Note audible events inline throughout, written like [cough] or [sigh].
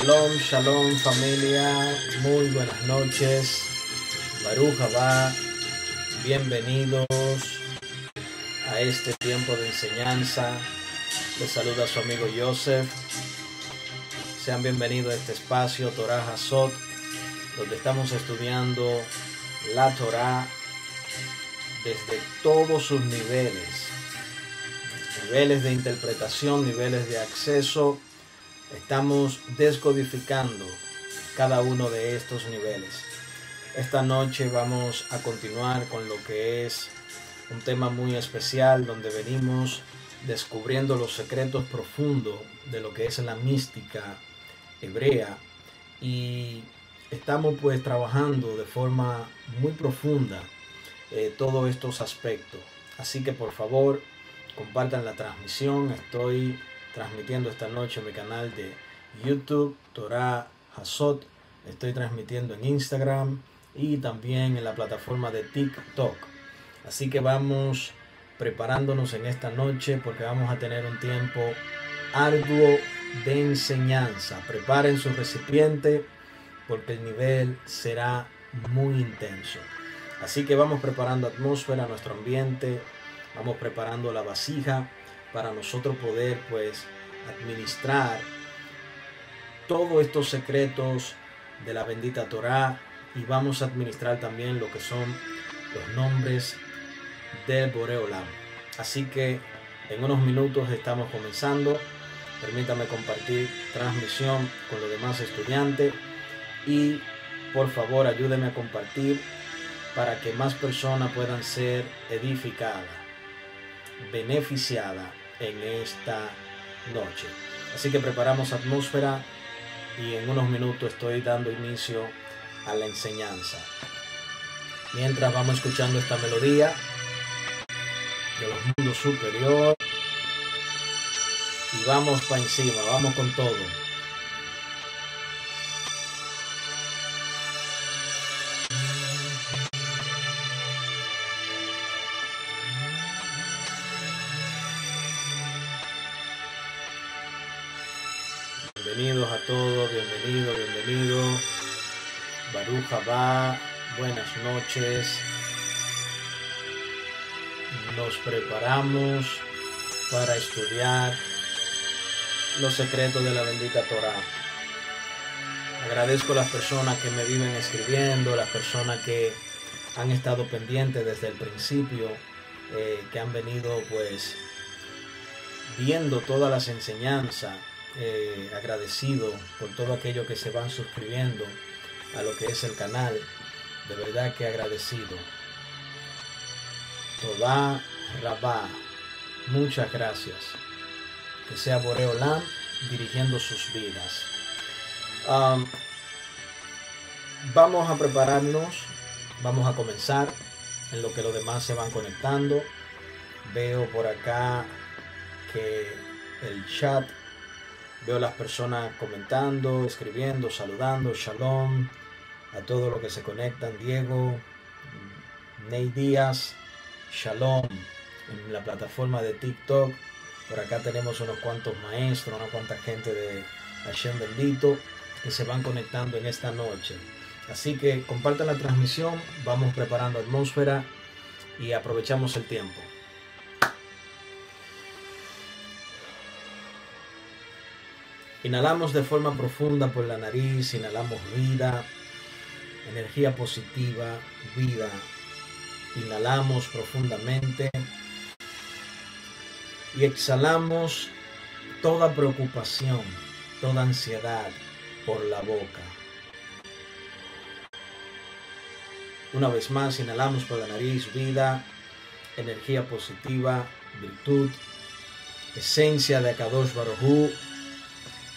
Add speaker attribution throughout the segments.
Speaker 1: Shalom, shalom familia, muy buenas noches. Baruch va, bienvenidos a este tiempo de enseñanza. Les saluda su amigo Joseph. Sean bienvenidos a este espacio Torah Hazot, donde estamos estudiando la Torah desde todos sus niveles. Niveles de interpretación, niveles de acceso Estamos descodificando cada uno de estos niveles. Esta noche vamos a continuar con lo que es un tema muy especial donde venimos descubriendo los secretos profundos de lo que es la mística hebrea y estamos pues trabajando de forma muy profunda eh, todos estos aspectos. Así que por favor compartan la transmisión. Estoy transmitiendo esta noche en mi canal de YouTube, Torah Hazot. Estoy transmitiendo en Instagram y también en la plataforma de TikTok. Así que vamos preparándonos en esta noche porque vamos a tener un tiempo arduo de enseñanza. Preparen su recipiente porque el nivel será muy intenso. Así que vamos preparando atmósfera, nuestro ambiente, vamos preparando la vasija para nosotros poder pues administrar todos estos secretos de la bendita Torah y vamos a administrar también lo que son los nombres del Boreolam. Así que en unos minutos estamos comenzando. Permítame compartir transmisión con los demás estudiantes y por favor ayúdenme a compartir para que más personas puedan ser edificadas, beneficiadas en esta noche. Así que preparamos atmósfera y en unos minutos estoy dando inicio a la enseñanza. Mientras vamos escuchando esta melodía de los mundos superior y vamos para encima, vamos con todo. A todos, bienvenido, bienvenido. Baruja va, buenas noches. Nos preparamos para estudiar los secretos de la bendita Torah. Agradezco a las personas que me viven escribiendo, las personas que han estado pendientes desde el principio, eh, que han venido pues viendo todas las enseñanzas eh, agradecido por todo aquello que se van suscribiendo a lo que es el canal. De verdad que agradecido. Toda Rabá. muchas gracias. Que sea Boreolam dirigiendo sus vidas. vamos a prepararnos, vamos a comenzar en lo que los demás se van conectando. Veo por acá que el chat, veo las personas comentando, escribiendo, saludando, shalom a todos los que se conectan, Diego, Ney Díaz, shalom en la plataforma de TikTok. Por acá tenemos unos cuantos maestros, una cuanta gente de Hashem bendito que se van conectando en esta noche. Así que compartan la transmisión, vamos preparando atmósfera y aprovechamos el tiempo. Inhalamos de forma profunda por la nariz, inhalamos vida, energía positiva, vida. Inhalamos profundamente y exhalamos toda preocupación, toda ansiedad por la boca. Una vez más, inhalamos por la nariz vida, energía positiva, virtud, esencia de Akadosh Baruj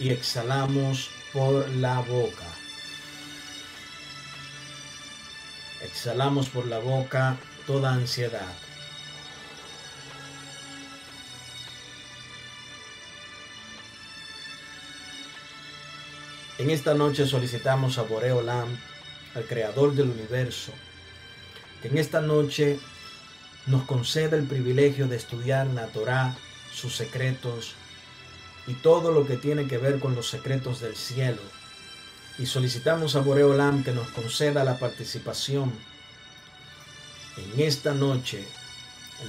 Speaker 1: y exhalamos por la boca. Exhalamos por la boca toda ansiedad. En esta noche solicitamos a Boreolam al Creador del universo, que en esta noche nos conceda el privilegio de estudiar la Torah, sus secretos y todo lo que tiene que ver con los secretos del cielo. Y solicitamos a Boreolam que nos conceda la participación en esta noche,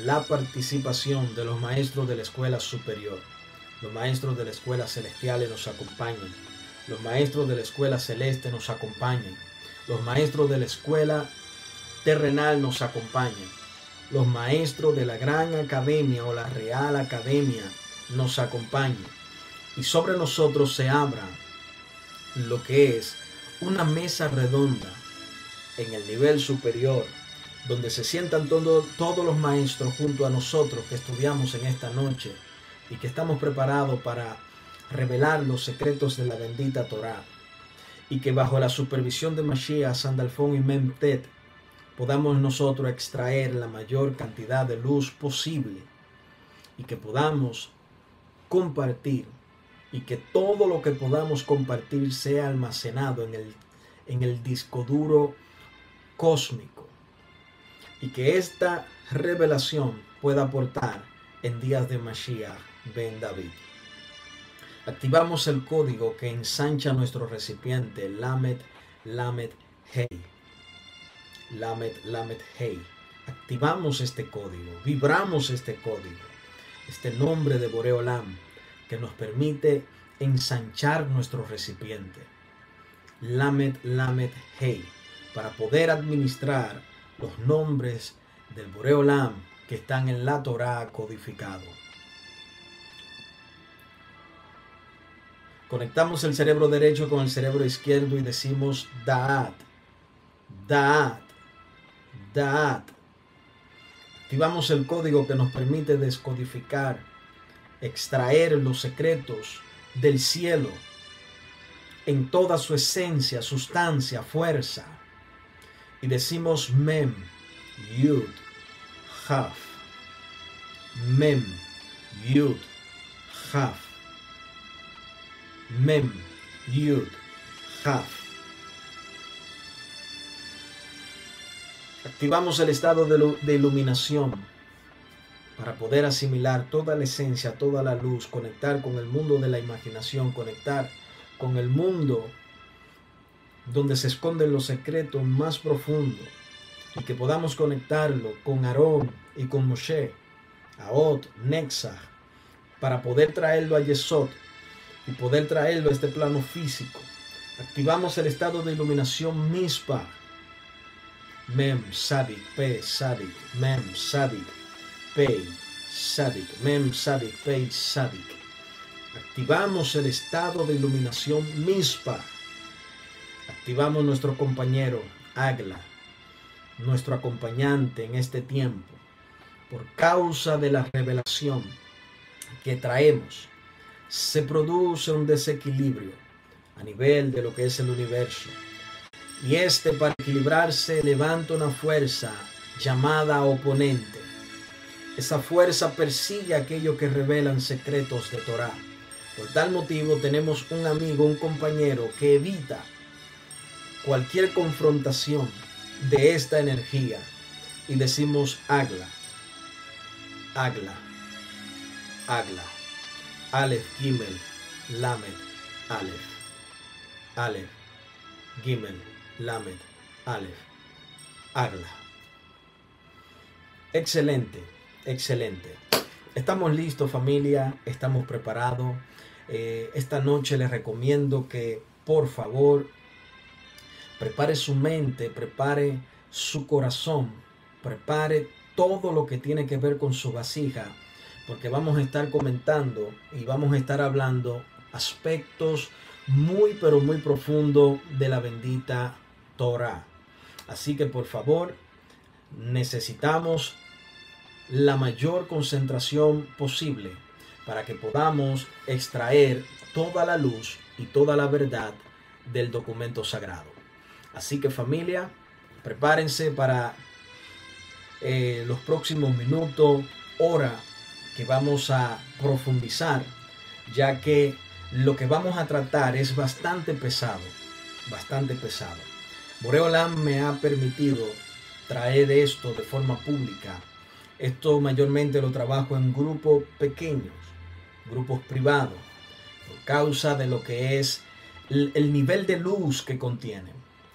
Speaker 1: la participación de los maestros de la escuela superior. Los maestros de la escuela celestial nos acompañen. Los maestros de la escuela celeste nos acompañen los maestros de la escuela terrenal nos acompañan. Los maestros de la gran academia o la real academia nos acompañan. Y sobre nosotros se abra lo que es una mesa redonda en el nivel superior, donde se sientan todos los maestros junto a nosotros que estudiamos en esta noche y que estamos preparados para revelar los secretos de la bendita Torah y que bajo la supervisión de Mashiach, Sandalfón y Memtet podamos nosotros extraer la mayor cantidad de luz posible y que podamos compartir y que todo lo que podamos compartir sea almacenado en el, en el disco duro cósmico y que esta revelación pueda aportar en días de Mashiach Ben David. Activamos el código que ensancha nuestro recipiente Lamet Lamet Hey. Lamet Lamet Hey. Activamos este código, vibramos este código, este nombre de Boreolam que nos permite ensanchar nuestro recipiente. Lamet Lamet Hey. Para poder administrar los nombres del Boreolam que están en la Torah codificado. Conectamos el cerebro derecho con el cerebro izquierdo y decimos Da'at, Da'at, Da'at. Activamos el código que nos permite descodificar, extraer los secretos del cielo en toda su esencia, sustancia, fuerza. Y decimos Mem, Yud, Haf. Mem, Yud, Haf. Mem, Yud, Haf. Activamos el estado de, iluminación para poder asimilar toda la esencia, toda la luz, conectar con el mundo de la imaginación, conectar con el mundo donde se esconden los secretos más profundos y que podamos conectarlo con Aarón y con Moshe, Aot, Nexah, para poder traerlo a Yesod y poder traerlo a este plano físico. Activamos el estado de iluminación mispa. Mem, Sadik, Pe, Sadik, Mem, Sadik, Pe, Sadik, Mem, Sadik, Pe, Sadik. Activamos el estado de iluminación mispa. Activamos nuestro compañero Agla, nuestro acompañante en este tiempo por causa de la revelación que traemos, se produce un desequilibrio a nivel de lo que es el universo. Y este para equilibrarse levanta una fuerza llamada oponente. Esa fuerza persigue a aquellos que revelan secretos de Torah. Por tal motivo tenemos un amigo, un compañero que evita cualquier confrontación de esta energía y decimos Agla, Agla, Agla, Aleph, Gimel, Lamed, Aleph, Aleph, Gimel, Lamed, Aleph, Agla. Excelente, excelente. Estamos listos familia, estamos preparados. Eh, esta noche les recomiendo que por favor prepare su mente, prepare su corazón, prepare todo lo que tiene que ver con su vasija, porque vamos a estar comentando y vamos a estar hablando aspectos muy pero muy profundos de la bendita Torah. Así que por favor, necesitamos la mayor concentración posible para que podamos extraer toda la luz y toda la verdad del documento sagrado. Así que familia, prepárense para eh, los próximos minutos, hora que vamos a profundizar, ya que lo que vamos a tratar es bastante pesado, bastante pesado. Boreolam me ha permitido traer esto de forma pública. Esto mayormente lo trabajo en grupos pequeños, grupos privados, por causa de lo que es el nivel de luz que contiene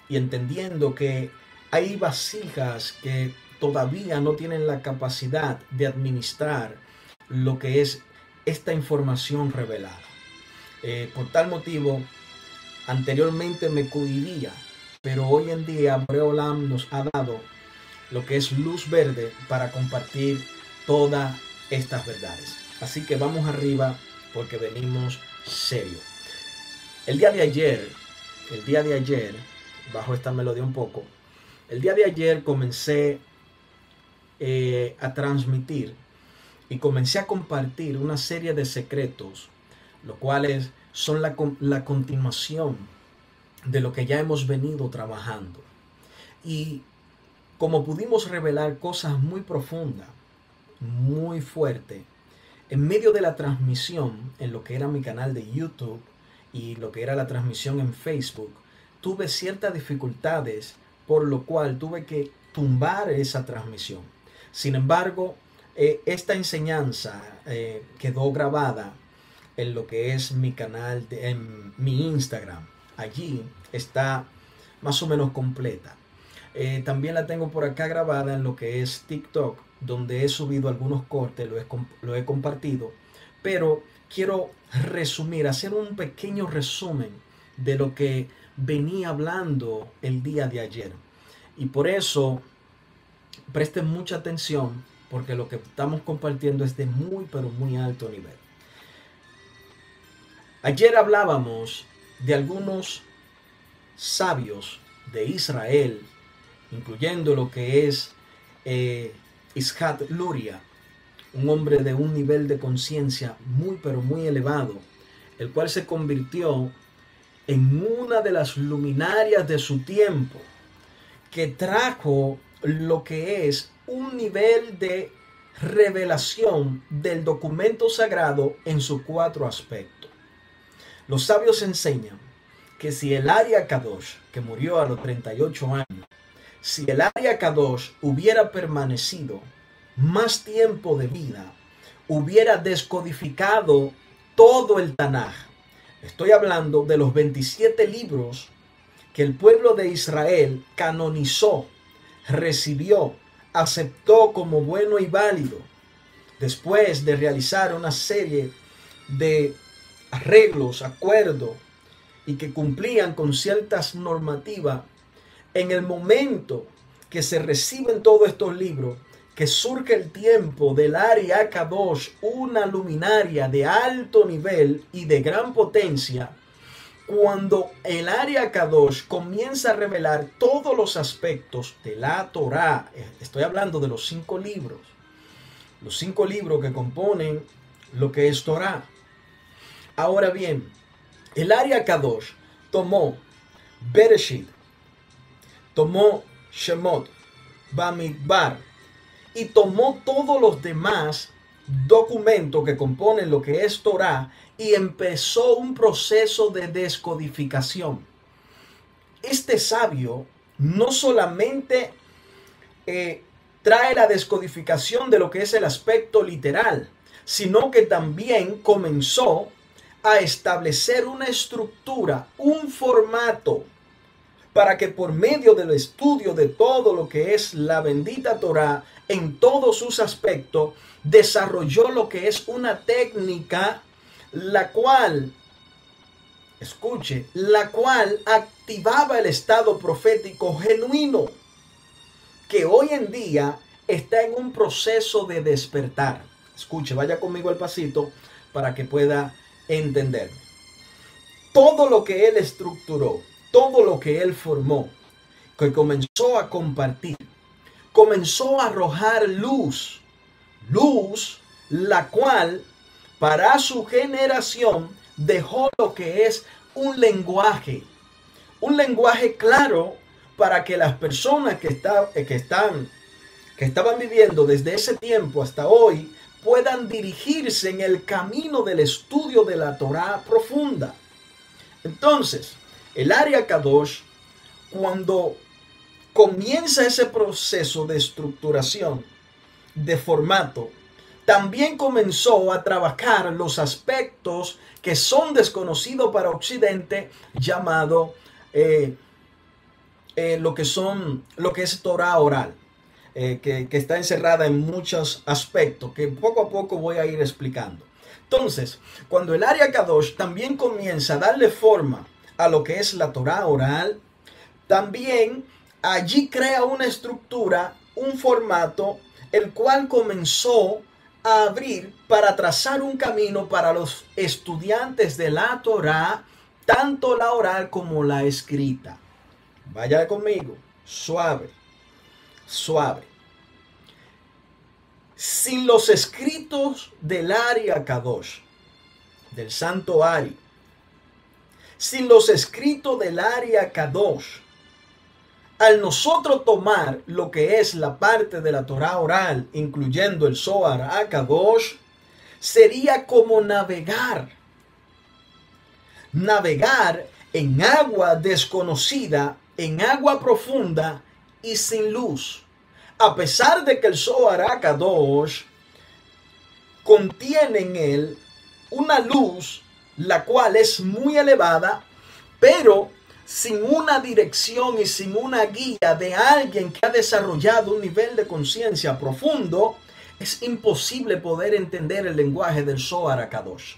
Speaker 1: y entendiendo que hay vasijas que todavía no tienen la capacidad de administrar lo que es esta información revelada. Eh, por tal motivo, anteriormente me cohibía, pero hoy en día Breolam nos ha dado lo que es luz verde para compartir todas estas verdades. Así que vamos arriba porque venimos serio. El día de ayer, el día de ayer, bajo esta melodía un poco. El día de ayer comencé eh, a transmitir y comencé a compartir una serie de secretos, los cuales son la, la continuación de lo que ya hemos venido trabajando. Y como pudimos revelar cosas muy profundas, muy fuertes, en medio de la transmisión en lo que era mi canal de YouTube y lo que era la transmisión en Facebook, tuve ciertas dificultades, por lo cual tuve que tumbar esa transmisión. Sin embargo, eh, esta enseñanza eh, quedó grabada en lo que es mi canal, de, en mi Instagram. Allí está más o menos completa. Eh, también la tengo por acá grabada en lo que es TikTok, donde he subido algunos cortes, lo he, lo he compartido. Pero quiero resumir, hacer un pequeño resumen de lo que venía hablando el día de ayer. Y por eso presten mucha atención porque lo que estamos compartiendo es de muy pero muy alto nivel. Ayer hablábamos de algunos sabios de Israel, incluyendo lo que es eh, Ishat Luria, un hombre de un nivel de conciencia muy pero muy elevado, el cual se convirtió en una de las luminarias de su tiempo, que trajo lo que es un nivel de revelación del documento sagrado en sus cuatro aspectos. Los sabios enseñan que si el Aria Kadosh, que murió a los 38 años, si el Aria Kadosh hubiera permanecido más tiempo de vida, hubiera descodificado todo el Tanaj, Estoy hablando de los 27 libros que el pueblo de Israel canonizó, recibió, aceptó como bueno y válido, después de realizar una serie de arreglos, acuerdos, y que cumplían con ciertas normativas, en el momento que se reciben todos estos libros, que surge el tiempo del Ari Kadosh, una luminaria de alto nivel y de gran potencia, cuando el Ari Kadosh comienza a revelar todos los aspectos de la Torah, eh, estoy hablando de los cinco libros, los cinco libros que componen lo que es Torah. Ahora bien, el área Kadosh tomó Bereshit, tomó Shemot, Bamidbar y tomó todos los demás documentos que componen lo que es Torah y empezó un proceso de descodificación. Este sabio no solamente eh, trae la descodificación de lo que es el aspecto literal, sino que también comenzó a establecer una estructura, un formato, para que por medio del estudio de todo lo que es la bendita Torah en todos sus aspectos, desarrolló lo que es una técnica la cual, escuche, la cual activaba el estado profético genuino, que hoy en día está en un proceso de despertar. Escuche, vaya conmigo al pasito para que pueda entender. Todo lo que él estructuró, todo lo que él formó, que comenzó a compartir, comenzó a arrojar luz, luz la cual para su generación dejó lo que es un lenguaje, un lenguaje claro para que las personas que, que están que estaban viviendo desde ese tiempo hasta hoy puedan dirigirse en el camino del estudio de la Torah profunda. Entonces, el área Kadosh, cuando comienza ese proceso de estructuración, de formato, también comenzó a trabajar los aspectos que son desconocidos para Occidente, llamado eh, eh, lo que son, lo que es Torah oral. Eh, que, que, está encerrada en muchos aspectos que poco a poco voy a ir explicando. Entonces, cuando el área Kadosh también comienza a darle forma a lo que es la Torah oral, también allí crea una estructura, un formato, el cual comenzó a abrir para trazar un camino para los estudiantes de la Torah, tanto la oral como la escrita. Vaya conmigo, suave suave. Sin los escritos del Ari Kadosh, del Santo Ari, sin los escritos del Ari Kadosh, al nosotros tomar lo que es la parte de la Torah oral, incluyendo el Zohar Akadosh, sería como navegar. Navegar en agua desconocida, en agua profunda, y sin luz. A pesar de que el Zohar Akadosh contiene en él una luz, la cual es muy elevada, pero sin una dirección y sin una guía de alguien que ha desarrollado un nivel de conciencia profundo, es imposible poder entender el lenguaje del Zohar Akadosh.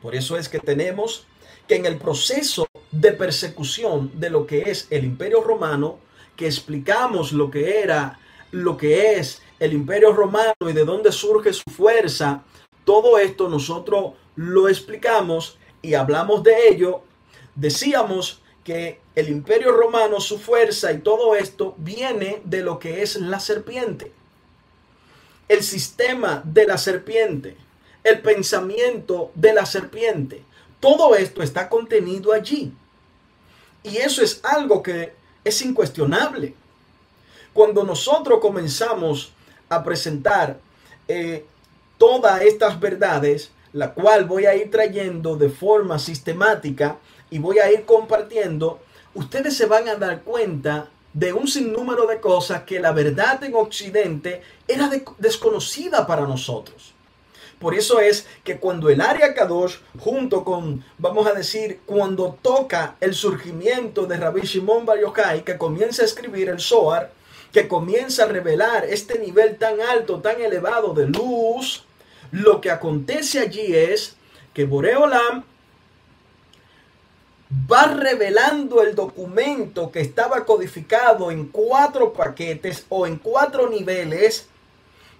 Speaker 1: Por eso es que tenemos que en el proceso de persecución de lo que es el imperio romano, que explicamos lo que era, lo que es el imperio romano y de dónde surge su fuerza, todo esto nosotros lo explicamos y hablamos de ello. Decíamos que el imperio romano, su fuerza y todo esto viene de lo que es la serpiente. El sistema de la serpiente, el pensamiento de la serpiente, todo esto está contenido allí. Y eso es algo que es incuestionable. Cuando nosotros comenzamos a presentar eh, todas estas verdades, la cual voy a ir trayendo de forma sistemática y voy a ir compartiendo, ustedes se van a dar cuenta de un sinnúmero de cosas que la verdad en Occidente era desconocida para nosotros. Por eso es que cuando el área Kadosh, junto con, vamos a decir, cuando toca el surgimiento de Rabbi Shimon Bar Yochai, que comienza a escribir el Zohar, que comienza a revelar este nivel tan alto, tan elevado de luz, lo que acontece allí es que Boreolam va revelando el documento que estaba codificado en cuatro paquetes o en cuatro niveles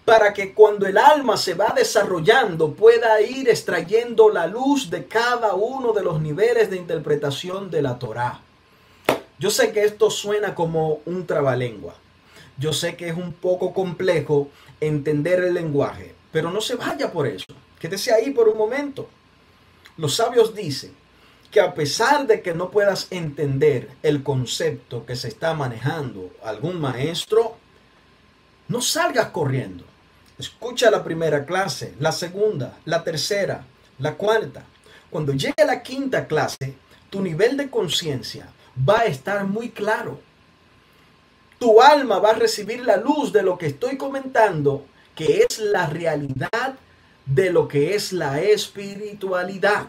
Speaker 1: para que cuando el alma se va desarrollando pueda ir extrayendo la luz de cada uno de los niveles de interpretación de la Torá. Yo sé que esto suena como un trabalengua. Yo sé que es un poco complejo entender el lenguaje, pero no se vaya por eso. Quédese ahí por un momento. Los sabios dicen que a pesar de que no puedas entender el concepto que se está manejando algún maestro, no salgas corriendo. Escucha la primera clase, la segunda, la tercera, la cuarta. Cuando llegue la quinta clase, tu nivel de conciencia va a estar muy claro. Tu alma va a recibir la luz de lo que estoy comentando, que es la realidad de lo que es la espiritualidad.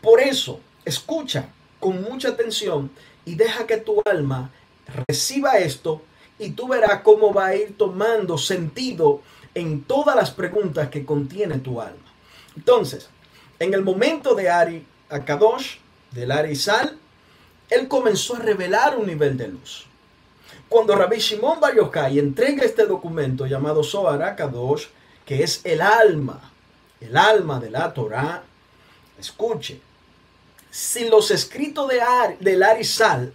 Speaker 1: Por eso, escucha con mucha atención y deja que tu alma reciba esto y tú verás cómo va a ir tomando sentido en todas las preguntas que contiene tu alma. Entonces, en el momento de Ari Akadosh, del Ari Sal, él comenzó a revelar un nivel de luz. Cuando Rabbi Shimon Bar Yochai entrega este documento llamado Zohar que es el alma, el alma de la Torah, escuche, sin los escritos de Ari, del Ari Sal,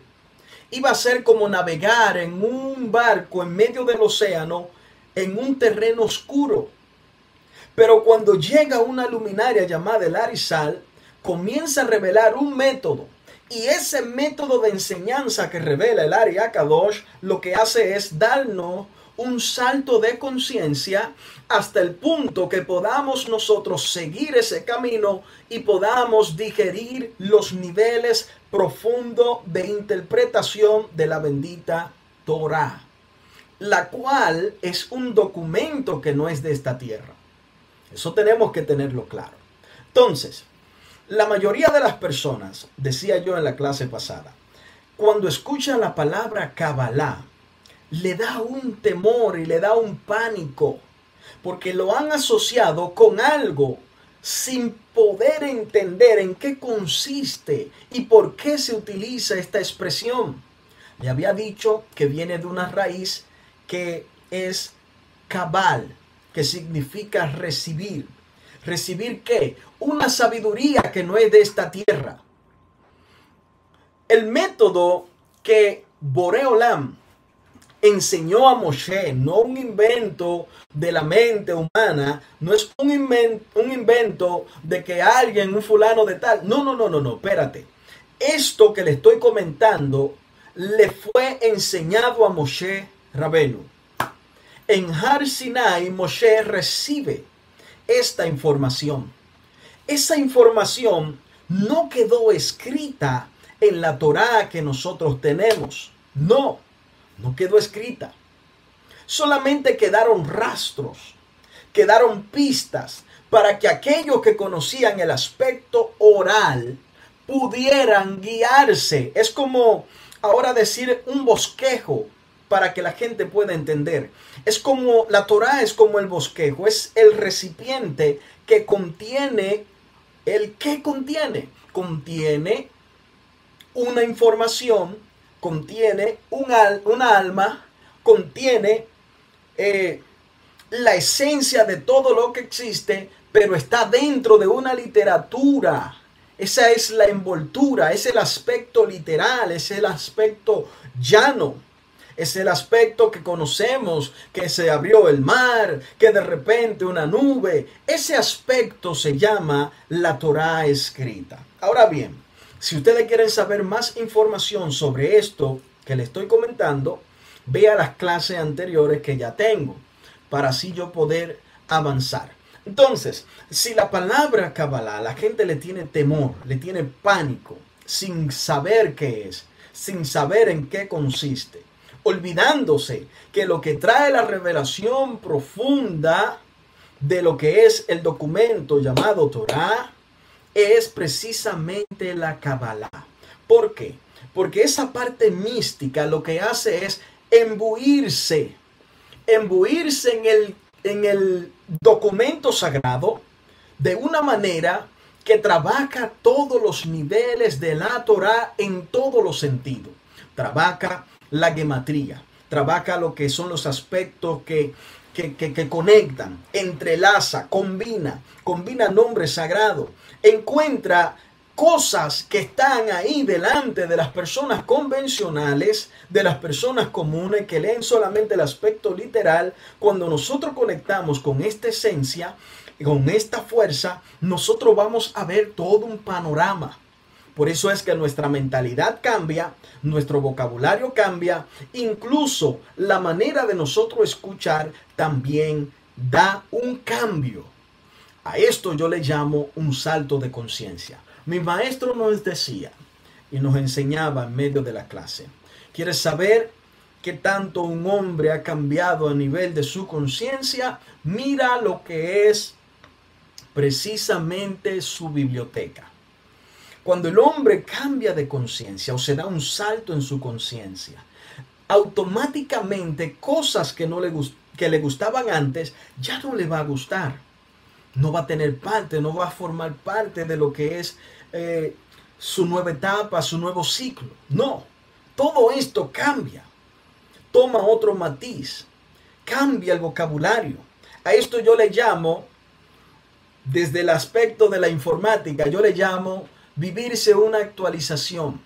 Speaker 1: iba a ser como navegar en un barco en medio del océano en un terreno oscuro. Pero cuando llega una luminaria llamada el Arizal, comienza a revelar un método. Y ese método de enseñanza que revela el Ari Akadosh lo que hace es darnos un salto de conciencia hasta el punto que podamos nosotros seguir ese camino y podamos digerir los niveles profundos de interpretación de la bendita Torah, la cual es un documento que no es de esta tierra. Eso tenemos que tenerlo claro. Entonces, la mayoría de las personas, decía yo en la clase pasada, cuando escuchan la palabra Kabbalah, le da un temor y le da un pánico, porque lo han asociado con algo sin poder entender en qué consiste y por qué se utiliza esta expresión. Le había dicho que viene de una raíz que es cabal, que significa recibir. ¿Recibir qué? Una sabiduría que no es de esta tierra. El método que Boreolam enseñó a Moshe, no un invento de la mente humana, no es un invento, un invento de que alguien, un fulano de tal. No, no, no, no, no, espérate. Esto que le estoy comentando le fue enseñado a Moshe Rabenu. En Har Sinai, Moshe recibe esta información. Esa información no quedó escrita en la Torá que nosotros tenemos. No no quedó escrita. Solamente quedaron rastros, quedaron pistas para que aquellos que conocían el aspecto oral pudieran guiarse. Es como ahora decir un bosquejo para que la gente pueda entender. Es como la Torah es como el bosquejo, es el recipiente que contiene el que contiene, contiene una información contiene un una alma, contiene eh, la esencia de todo lo que existe, pero está dentro de una literatura. Esa es la envoltura, es el aspecto literal, es el aspecto llano. Es el aspecto que conocemos, que se abrió el mar, que de repente una nube. Ese aspecto se llama la Torah escrita. Ahora bien, si ustedes quieren saber más información sobre esto que le estoy comentando, vea las clases anteriores que ya tengo para así yo poder avanzar. Entonces, si la palabra Kabbalah la gente le tiene temor, le tiene pánico, sin saber qué es, sin saber en qué consiste, olvidándose que lo que trae la revelación profunda de lo que es el documento llamado Torah es precisamente la Kabbalah. ¿Por qué? Porque esa parte mística lo que hace es embuirse, embuirse en el, en el documento sagrado de una manera que trabaja todos los niveles de la Torah en todos los sentidos. Trabaja la gematría, trabaja lo que son los aspectos que que, conectan, entrelaza, combina, combina nombres sagrados, encuentra cosas que están ahí delante de las personas convencionales, de las personas comunes que leen solamente el aspecto literal, cuando nosotros conectamos con esta esencia, con esta fuerza, nosotros vamos a ver todo un panorama. Por eso es que nuestra mentalidad cambia, nuestro vocabulario cambia, incluso la manera de nosotros escuchar también da un cambio. A esto yo le llamo un salto de conciencia. Mi maestro nos decía y nos enseñaba en medio de la clase. ¿Quieres saber qué tanto un hombre ha cambiado a nivel de su conciencia? Mira lo que es precisamente su biblioteca. Cuando el hombre cambia de conciencia o se da un salto en su conciencia, automáticamente cosas que, no le, gustaban antes ya no le va a gustar no va a tener parte, no va a formar parte de lo que es eh, su nueva etapa, su nuevo ciclo. No, todo esto cambia, toma otro matiz, cambia el vocabulario. A esto yo le llamo, desde el aspecto de la informática, yo le llamo vivirse una actualización.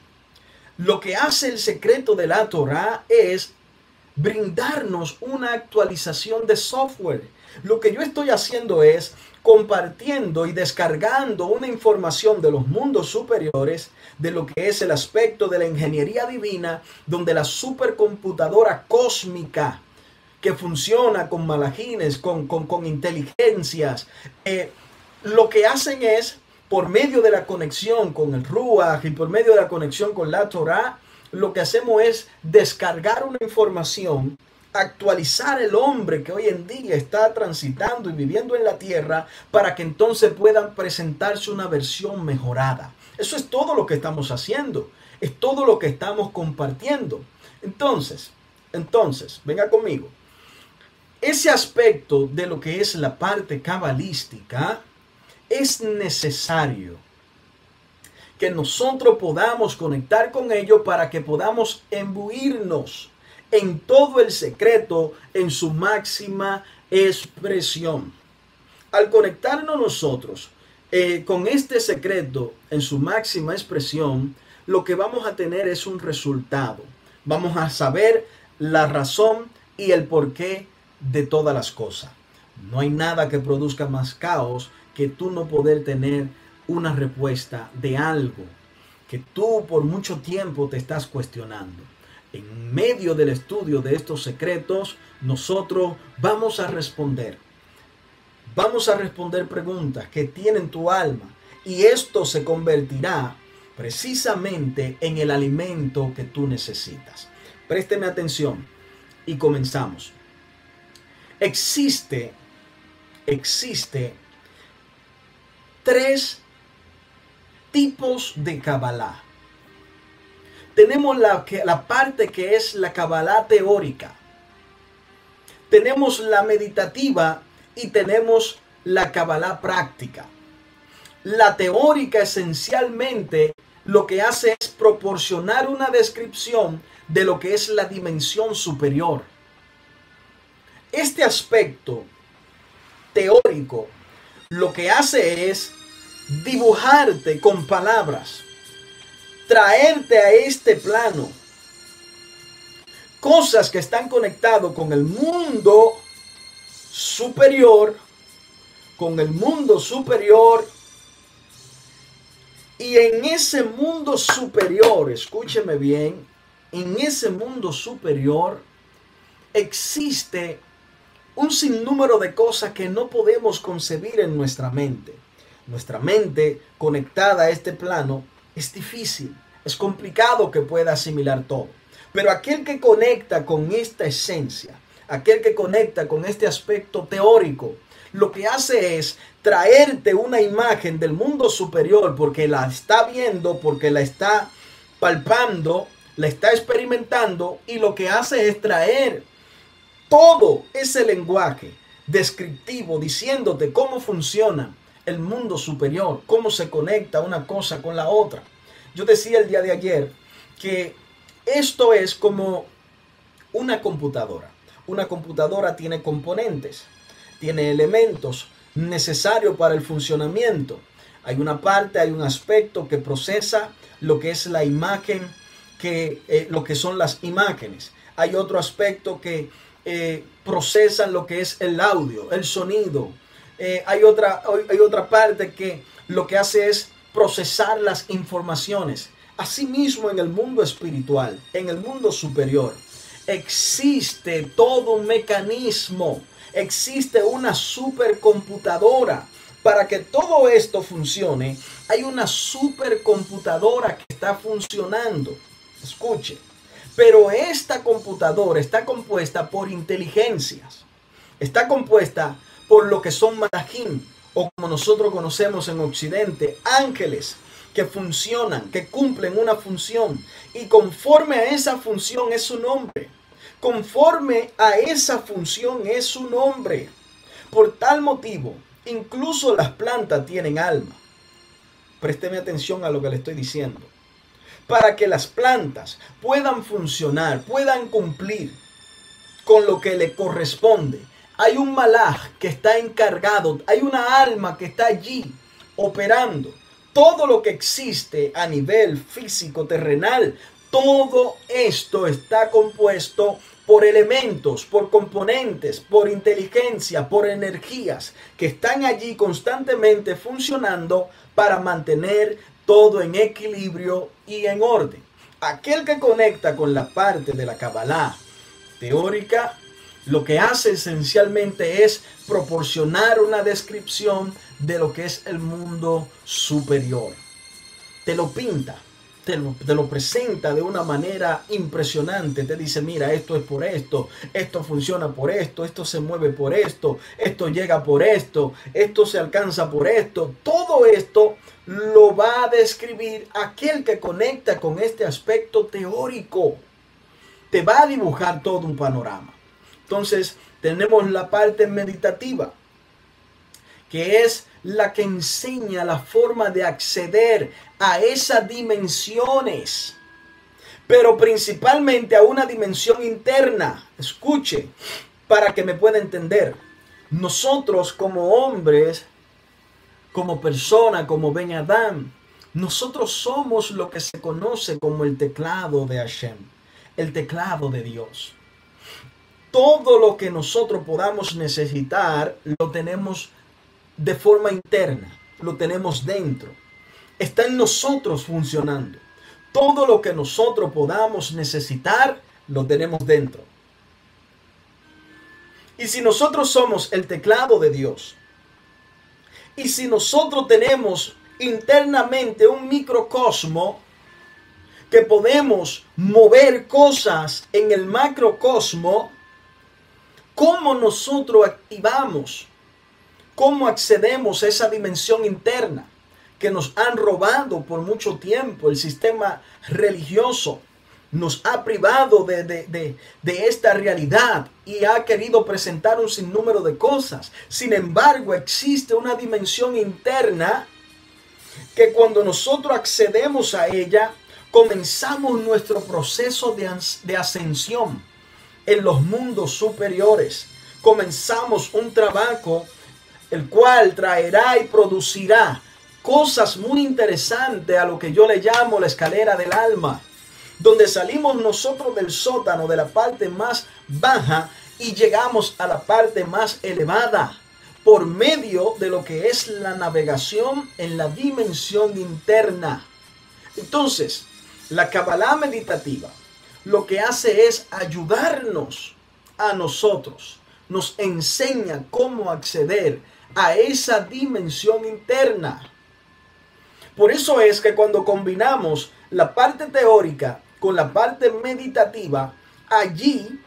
Speaker 1: Lo que hace el secreto de la Torah es brindarnos una actualización de software. Lo que yo estoy haciendo es compartiendo y descargando una información de los mundos superiores, de lo que es el aspecto de la ingeniería divina, donde la supercomputadora cósmica que funciona con malajines, con, con, inteligencias, eh, lo que hacen es, por medio de la conexión con el Ruach y por medio de la conexión con la Torah, lo que hacemos es descargar una información actualizar el hombre que hoy en día está transitando y viviendo en la tierra para que entonces puedan presentarse una versión mejorada. Eso es todo lo que estamos haciendo, es todo lo que estamos compartiendo. Entonces, entonces, venga conmigo. Ese aspecto de lo que es la parte cabalística es necesario que nosotros podamos conectar con ello para que podamos embuirnos en todo el secreto, en su máxima expresión. Al conectarnos nosotros eh, con este secreto en su máxima expresión, lo que vamos a tener es un resultado. Vamos a saber la razón y el porqué de todas las cosas. No hay nada que produzca más caos que tú no poder tener una respuesta de algo que tú por mucho tiempo te estás cuestionando en medio del estudio de estos secretos, nosotros vamos a responder. Vamos a responder preguntas que tienen tu alma y esto se convertirá precisamente en el alimento que tú necesitas. Présteme atención y comenzamos. Existe, existe tres tipos de Kabbalah tenemos la, la parte que es la Kabbalah teórica. Tenemos la meditativa y tenemos la Kabbalah práctica. La teórica esencialmente lo que hace es proporcionar una descripción de lo que es la dimensión superior. Este aspecto teórico lo que hace es dibujarte con palabras traerte a este plano cosas que están conectadas con el mundo superior, con el mundo superior. Y en ese mundo superior, escúcheme bien, en ese mundo superior existe un sinnúmero de cosas que no podemos concebir en nuestra mente. Nuestra mente conectada a este plano es difícil, es complicado que pueda asimilar todo. Pero aquel que conecta con esta esencia, aquel que conecta con este aspecto teórico, lo que hace es traerte una imagen del mundo superior porque la está viendo, porque la está palpando, la está experimentando y lo que hace es traer todo ese lenguaje descriptivo diciéndote cómo funciona el mundo superior, cómo se conecta una cosa con la otra. Yo decía el día de ayer que esto es como una computadora. Una computadora tiene componentes, tiene elementos necesarios para el funcionamiento. Hay una parte, hay un aspecto que procesa lo que es la imagen, que, eh, lo que son las imágenes. Hay otro aspecto que eh, procesa lo que es el audio, el sonido. Eh, hay, otra, hay otra parte que lo que hace es procesar las informaciones. Asimismo, en el mundo espiritual, en el mundo superior, existe todo un mecanismo, existe una supercomputadora. Para que todo esto funcione, hay una supercomputadora que está funcionando. Escuche, pero esta computadora está compuesta por inteligencias. Está compuesta por lo que son malajim, o como nosotros conocemos en Occidente, ángeles que funcionan, que cumplen una función. Y conforme a esa función es su nombre. Conforme a esa función es su nombre. Por tal motivo, incluso las plantas tienen alma. Présteme atención a lo que le estoy diciendo. Para que las plantas puedan funcionar, puedan cumplir con lo que le corresponde. Hay un malaj que está encargado, hay una alma que está allí operando todo lo que existe a nivel físico terrenal, todo esto está compuesto por elementos, por componentes, por inteligencia, por energías que están allí constantemente funcionando para mantener todo en equilibrio y en orden. Aquel que conecta con la parte de la Kabbalah teórica, lo que hace esencialmente es proporcionar una descripción de lo que es el mundo superior. Te lo pinta, te lo, presenta de una manera impresionante. Te dice, mira, esto es por esto, esto funciona por esto, esto se mueve por esto, esto llega por esto, esto se alcanza por esto. Todo esto lo va a describir aquel que conecta con este aspecto teórico. Te va a dibujar todo un panorama. Entonces, tenemos la parte meditativa que es la que enseña la forma de acceder a esas dimensiones, pero principalmente a una dimensión interna. Escuche, para que me pueda entender. Nosotros como hombres, como persona, como Ben Adán, nosotros somos lo que se conoce como el teclado de Hashem, el teclado de Dios. Todo lo que nosotros podamos necesitar lo tenemos de forma interna, lo tenemos dentro. Está en nosotros funcionando. Todo lo que nosotros podamos necesitar, lo tenemos dentro. Y si nosotros somos el teclado de Dios, y si nosotros tenemos internamente un microcosmo, que podemos mover cosas en el macrocosmo, ¿cómo nosotros activamos ¿Cómo accedemos a esa dimensión interna que nos han robado por mucho tiempo? El sistema religioso nos ha privado de, esta realidad y ha querido presentar un sinnúmero de cosas. Sin embargo, existe una dimensión interna que cuando nosotros accedemos a ella, comenzamos nuestro proceso de, de ascensión en los mundos superiores. Comenzamos un trabajo el cual traerá y producirá cosas muy interesantes a lo que yo le llamo la escalera del alma, donde salimos nosotros del sótano, de la parte más baja, y llegamos a la parte más elevada, por medio de lo que es la navegación en la dimensión interna. Entonces, la Kabbalah meditativa lo que hace es ayudarnos a nosotros, nos enseña cómo acceder a esa dimensión interna. Por eso es que cuando combinamos la parte teórica con la parte meditativa, allí,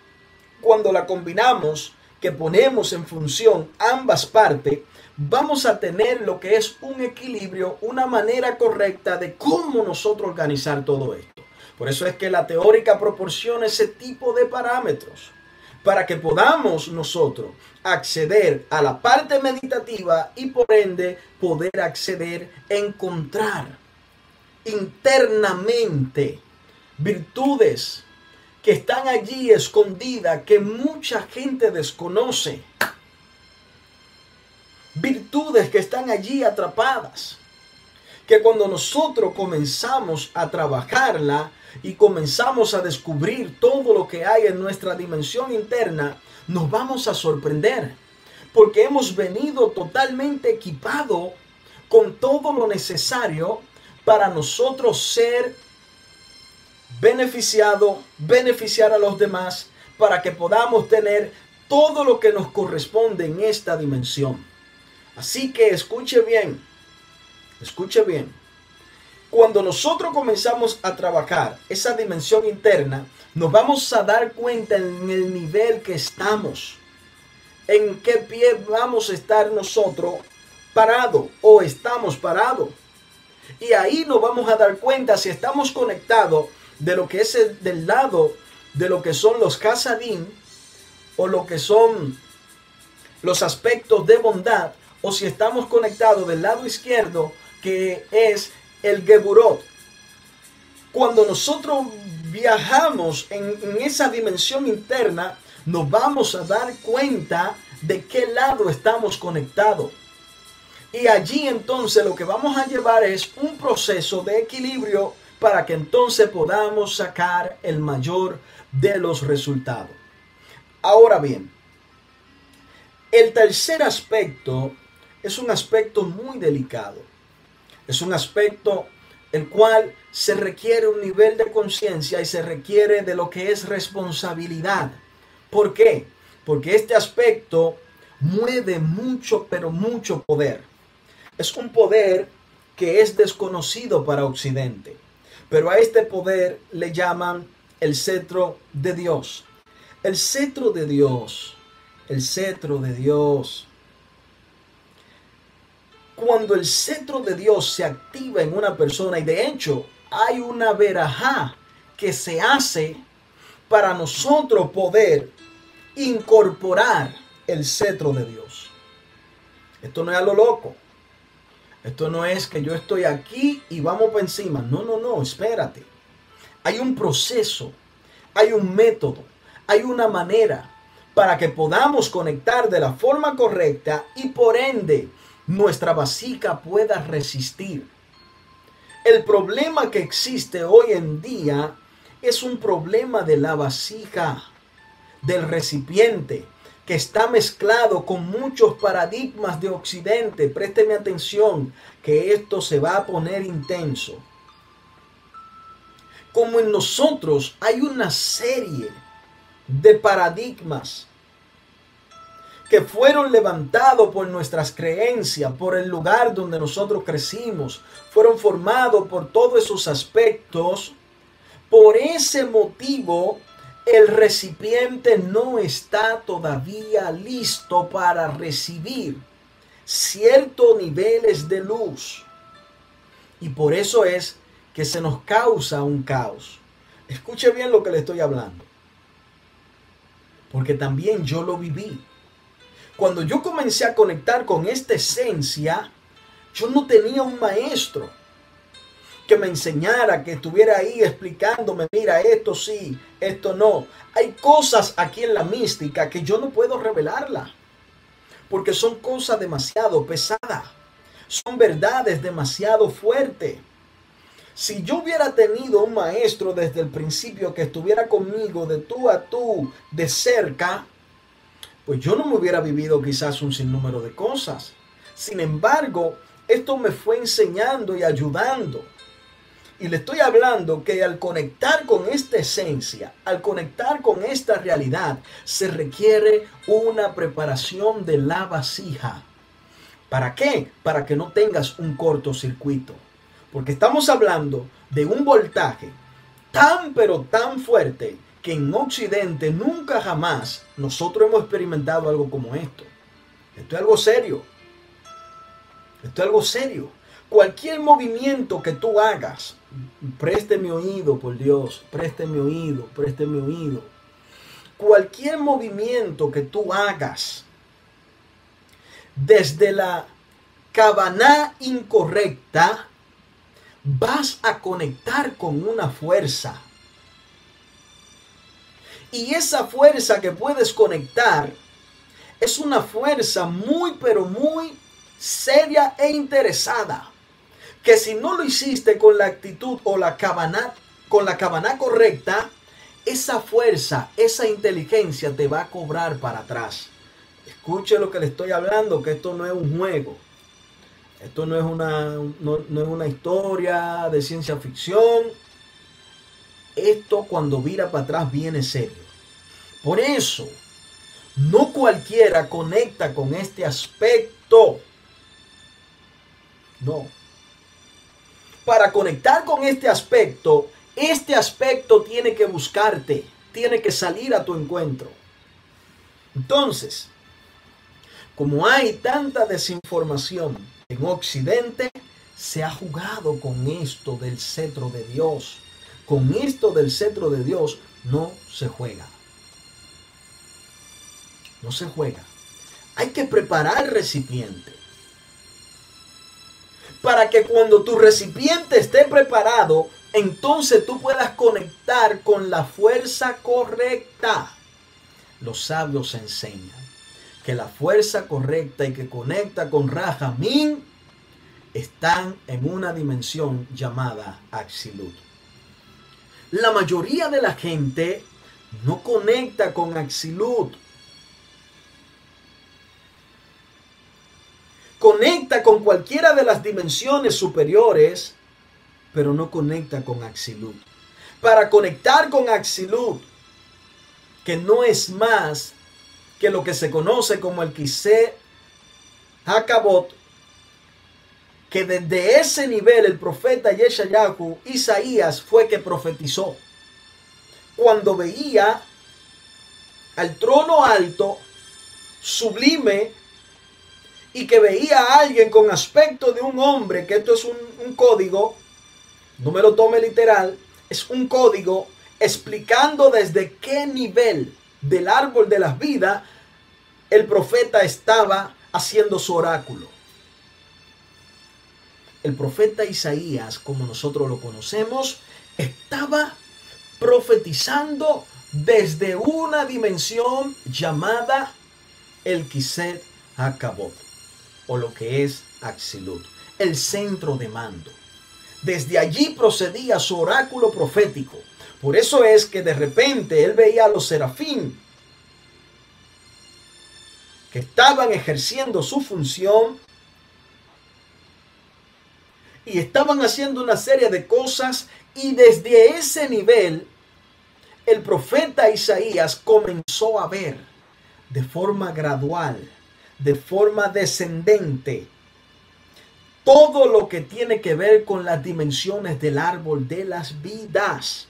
Speaker 1: cuando la combinamos, que ponemos en función ambas partes, vamos a tener lo que es un equilibrio, una manera correcta de cómo nosotros organizar todo esto. Por eso es que la teórica proporciona ese tipo de parámetros para que podamos nosotros acceder a la parte meditativa y por ende poder acceder, encontrar internamente virtudes que están allí escondidas, que mucha gente desconoce. Virtudes que están allí atrapadas. que cuando nosotros comenzamos a trabajarla y comenzamos a descubrir todo lo que hay en nuestra dimensión interna, nos vamos a sorprender, porque hemos venido totalmente equipado con todo lo necesario para nosotros ser beneficiado, beneficiar a los demás, para que podamos tener todo lo que nos corresponde en esta dimensión. Así que escuche bien, escuche bien. Cuando nosotros comenzamos a trabajar esa dimensión interna, nos vamos a dar cuenta en el nivel que estamos, en qué pie vamos a estar nosotros parado o estamos parados. Y ahí nos vamos a dar cuenta si estamos conectados de lo que es el, del lado de lo que son los casadín o lo que son los aspectos de bondad o si estamos conectados del lado izquierdo que es el Geburot. Cuando nosotros viajamos en, en esa dimensión interna, nos vamos a dar cuenta de qué lado estamos conectados. Y allí entonces lo que vamos a llevar es un proceso de equilibrio para que entonces podamos sacar el mayor de los resultados. Ahora bien, el tercer aspecto es un aspecto muy delicado. Es un aspecto el cual se requiere un nivel de conciencia y se requiere de lo que es responsabilidad. ¿Por qué? Porque este aspecto mueve mucho, pero mucho poder. Es un poder que es desconocido para Occidente. Pero a este poder le llaman el cetro de Dios. El cetro de Dios. El cetro de Dios. Cuando el cetro de Dios se activa en una persona y de hecho hay una verajá que se hace para nosotros poder incorporar el cetro de Dios. Esto no es a lo loco. Esto no es que yo estoy aquí y vamos por encima. No, no, no, espérate. Hay un proceso, hay un método, hay una manera para que podamos conectar de la forma correcta y por ende nuestra vasija pueda resistir. El problema que existe hoy en día es un problema de la vasija, del recipiente, que está mezclado con muchos paradigmas de Occidente. Présteme atención que esto se va a poner intenso. Como en nosotros hay una serie de paradigmas que fueron levantados por nuestras creencias, por el lugar donde nosotros crecimos, fueron formados por todos esos aspectos. Por ese motivo el recipiente no está todavía listo para recibir ciertos niveles de luz. Y por eso es que se nos causa un caos. Escuche bien lo que le estoy hablando. Porque también yo lo viví. Cuando yo comencé a conectar con esta esencia, yo no tenía un maestro que me enseñara, que estuviera ahí explicándome, mira, esto sí, esto no. Hay cosas aquí en la mística que yo no puedo revelarla, porque son cosas demasiado pesadas, son verdades demasiado fuertes. Si yo hubiera tenido un maestro desde el principio que estuviera conmigo de tú a tú, de cerca, pues yo no me hubiera vivido quizás un sinnúmero de cosas. Sin embargo, esto me fue enseñando y ayudando y le estoy hablando que al conectar con esta esencia, al conectar con esta realidad, se requiere una preparación de la vasija. ¿Para qué? Para que no tengas un cortocircuito. Porque estamos hablando de un voltaje tan pero tan fuerte en Occidente nunca jamás nosotros hemos experimentado algo como esto. Esto es algo serio. Esto es algo serio. Cualquier movimiento que tú hagas Preste mi oído, por Dios, preste mi oído, preste mi oído. Cualquier movimiento que tú hagas desde la cabana incorrecta, vas a conectar con una fuerza. Y esa fuerza que puedes conectar es una fuerza muy, pero muy seria e interesada que si no lo hiciste con la actitud o la cabana, con la cabana correcta, esa fuerza, esa inteligencia te va a cobrar para atrás. Escuche lo que le estoy hablando, que esto no es un juego. Esto no es una, no, no es una historia de ciencia ficción. Esto cuando vira para atrás viene serio. Por eso, no cualquiera conecta con este aspecto. No. Para conectar con este aspecto, este aspecto tiene que buscarte, tiene que salir a tu encuentro. Entonces, como hay tanta desinformación en Occidente, se ha jugado con esto del cetro de Dios. Con esto del cetro de Dios no se juega. No se juega. Hay que preparar el recipiente. Para que cuando tu recipiente esté preparado, entonces tú puedas conectar con la fuerza correcta. Los sabios enseñan que la fuerza correcta y que conecta con Rahamín están en una dimensión llamada Axilut. La mayoría de la gente no conecta con Axilut. Conecta con cualquiera de las dimensiones superiores pero no conecta con Axilut. Para conectar con Axilut, que no es más que lo que se conoce como el Kiseh Hakabot, que desde ese nivel el profeta Yeshayahu, Isaías, fue que profetizó. Cuando veía al trono alto, sublime, y que veía a alguien con aspecto de un hombre, que esto es un, un código, no me lo tome literal, es un código explicando desde qué nivel del árbol de las vidas el profeta estaba haciendo su oráculo. El profeta Isaías, como nosotros lo conocemos, estaba profetizando desde una dimensión llamada el Kiset Hakabot, o lo que es Axilut, el centro de mando. Desde allí procedía su oráculo profético. Por eso es que de repente él veía a los serafín que estaban ejerciendo su función y estaban haciendo una serie de cosas y desde ese nivel el profeta Isaías comenzó a ver de forma gradual, de forma descendente, todo lo que tiene que ver con las dimensiones del árbol de las vidas.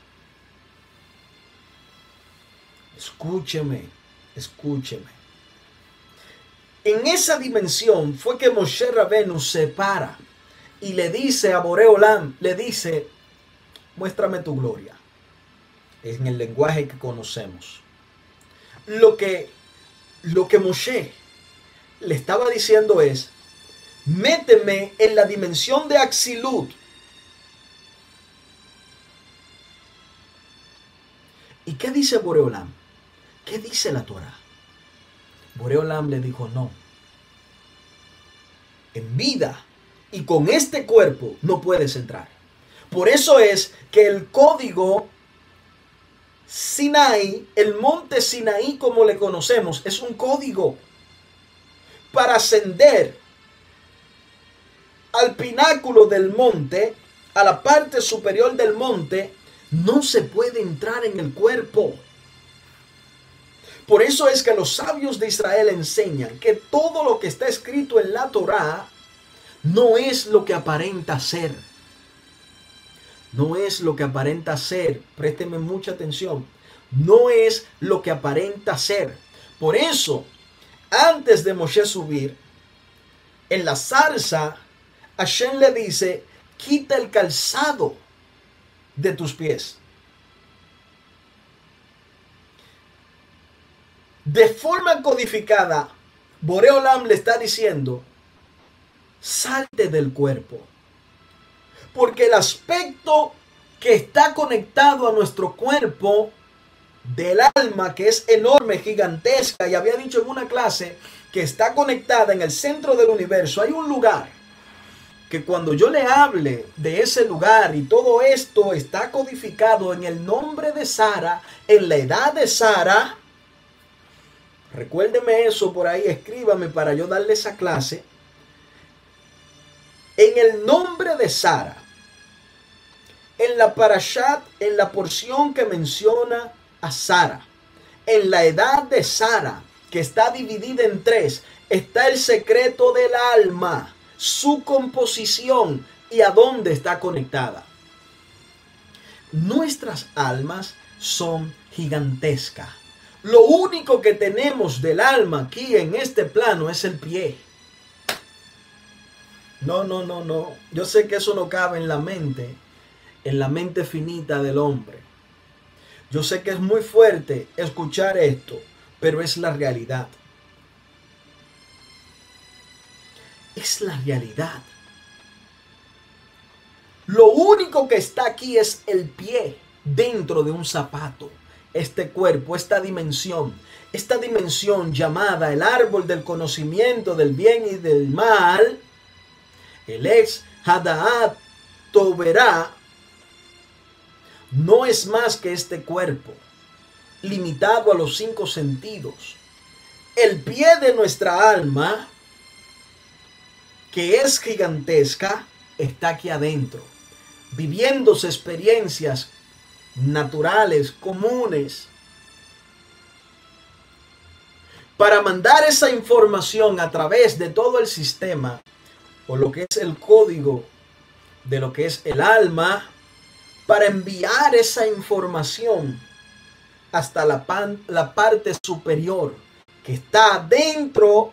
Speaker 1: Escúcheme, escúcheme. En esa dimensión fue que Moshe Rabenu se para y le dice a Boreolam, le dice, muéstrame tu gloria. En el lenguaje que conocemos. Lo que, lo que Moshe le estaba diciendo es, méteme en la dimensión de Axilut. ¿Y qué dice Boreolam? ¿Qué dice la Torah? Boreolam le dijo, no. En vida y con este cuerpo no puedes entrar. Por eso es que el código Sinai, el monte Sinaí como le conocemos, es un código para ascender al pináculo del monte, a la parte superior del monte, no se puede entrar en el cuerpo. Por eso es que los sabios de Israel enseñan que todo lo que está escrito en la Torá no es lo que aparenta ser. No es lo que aparenta ser. Présteme mucha atención. No es lo que aparenta ser. Por eso, antes de Moshe subir, en la zarza Hashem le dice, quita el calzado de tus pies. De forma codificada, Boreolam le está diciendo, salte del cuerpo. Porque el aspecto que está conectado a nuestro cuerpo del alma, que es enorme, gigantesca, y había dicho en una clase que está conectada en el centro del universo, hay un lugar que cuando yo le hable de ese lugar y todo esto está codificado en el nombre de Sara, en la edad de Sara, recuérdeme eso por ahí, escríbame para yo darle esa clase. En el nombre de Sara, en la parashat, en la porción que menciona a Sara, en la edad de Sara, que está dividida en tres, está el secreto del alma, su composición y a dónde está conectada. Nuestras almas son gigantescas. Lo único que tenemos del alma aquí en este plano es el pie. No, no, no, no. Yo sé que eso no cabe en la mente, en la mente finita del hombre. Yo sé que es muy fuerte escuchar esto, pero es la realidad. Es la realidad. Lo único que está aquí es el pie dentro de un zapato. Este cuerpo, esta dimensión, esta dimensión llamada el árbol del conocimiento del bien y del mal, el ex Hadaat Toberá, no es más que este cuerpo limitado a los cinco sentidos. El pie de nuestra alma, que es gigantesca, está aquí adentro, viviéndose experiencias naturales, comunes, para mandar esa información a través de todo el sistema, o lo que es el código de lo que es el alma, para enviar esa información hasta la, la parte superior que está dentro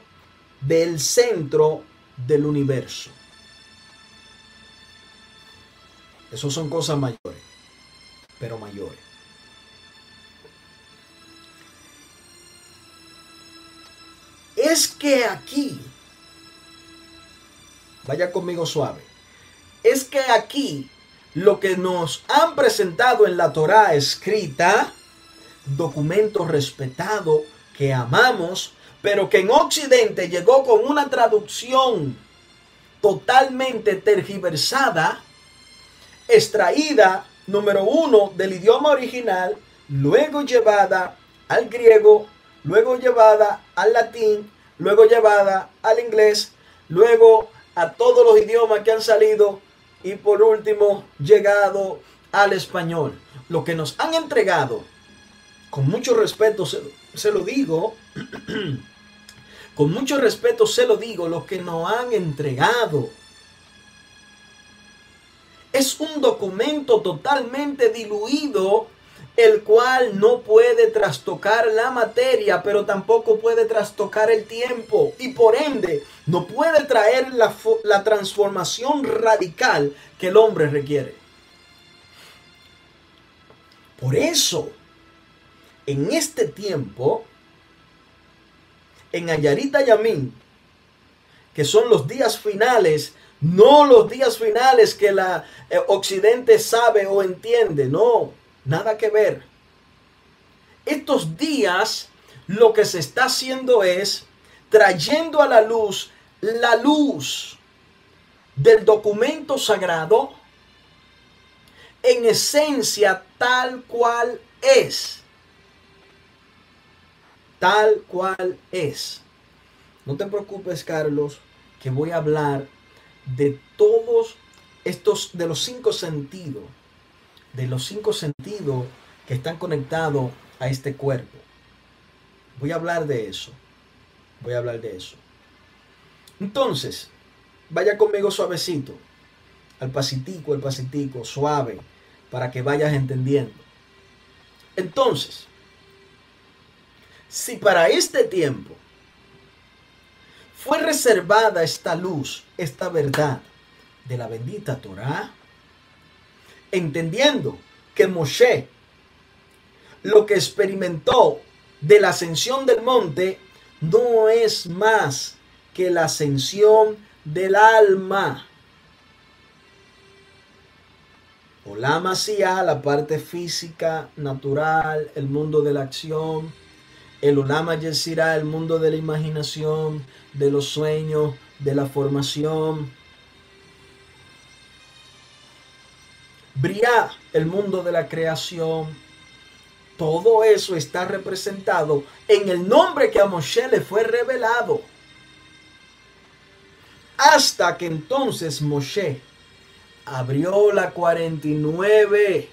Speaker 1: del centro del universo. Eso son cosas mayores, pero mayores. Es que aquí, vaya conmigo suave, es que aquí lo que nos han presentado en la Torá escrita, documento respetado que amamos, pero que en Occidente llegó con una traducción totalmente tergiversada, extraída, número uno, del idioma original, luego llevada al griego, luego llevada al latín, luego llevada al inglés, luego a todos los idiomas que han salido y por último llegado al español. Lo que nos han entregado con mucho respeto se, lo digo, [clears throat] con mucho respeto se lo digo, lo que nos han entregado es un documento totalmente diluido, el cual no puede trastocar la materia, pero tampoco puede trastocar el tiempo y por ende no puede traer la, la transformación radical que el hombre requiere. Por eso, en este tiempo, en Ayarita Yamín, que son los días finales, no los días finales que la eh, Occidente sabe o entiende, no, nada que ver. Estos días lo que se está haciendo es trayendo a la luz la luz del documento sagrado en esencia tal cual es tal cual es. No te preocupes, Carlos, que voy a hablar de todos estos, de los cinco sentidos, de los cinco sentidos que están conectados a este cuerpo. Voy a hablar de eso. Voy a hablar de eso. Entonces, vaya conmigo suavecito, al pasitico, al pasitico, suave, para que vayas entendiendo. Entonces, si para este tiempo fue reservada esta luz, esta verdad de la bendita Torah, entendiendo que Moshe lo que experimentó de la ascensión del monte no es más que la ascensión del alma. O la la parte física, natural, el mundo de la acción, el Ulama Yesirá, el mundo de la imaginación, de los sueños, de la formación. Briá, el mundo de la creación. Todo eso está representado en el nombre que a Moshe le fue revelado. Hasta que entonces Moshe abrió las 49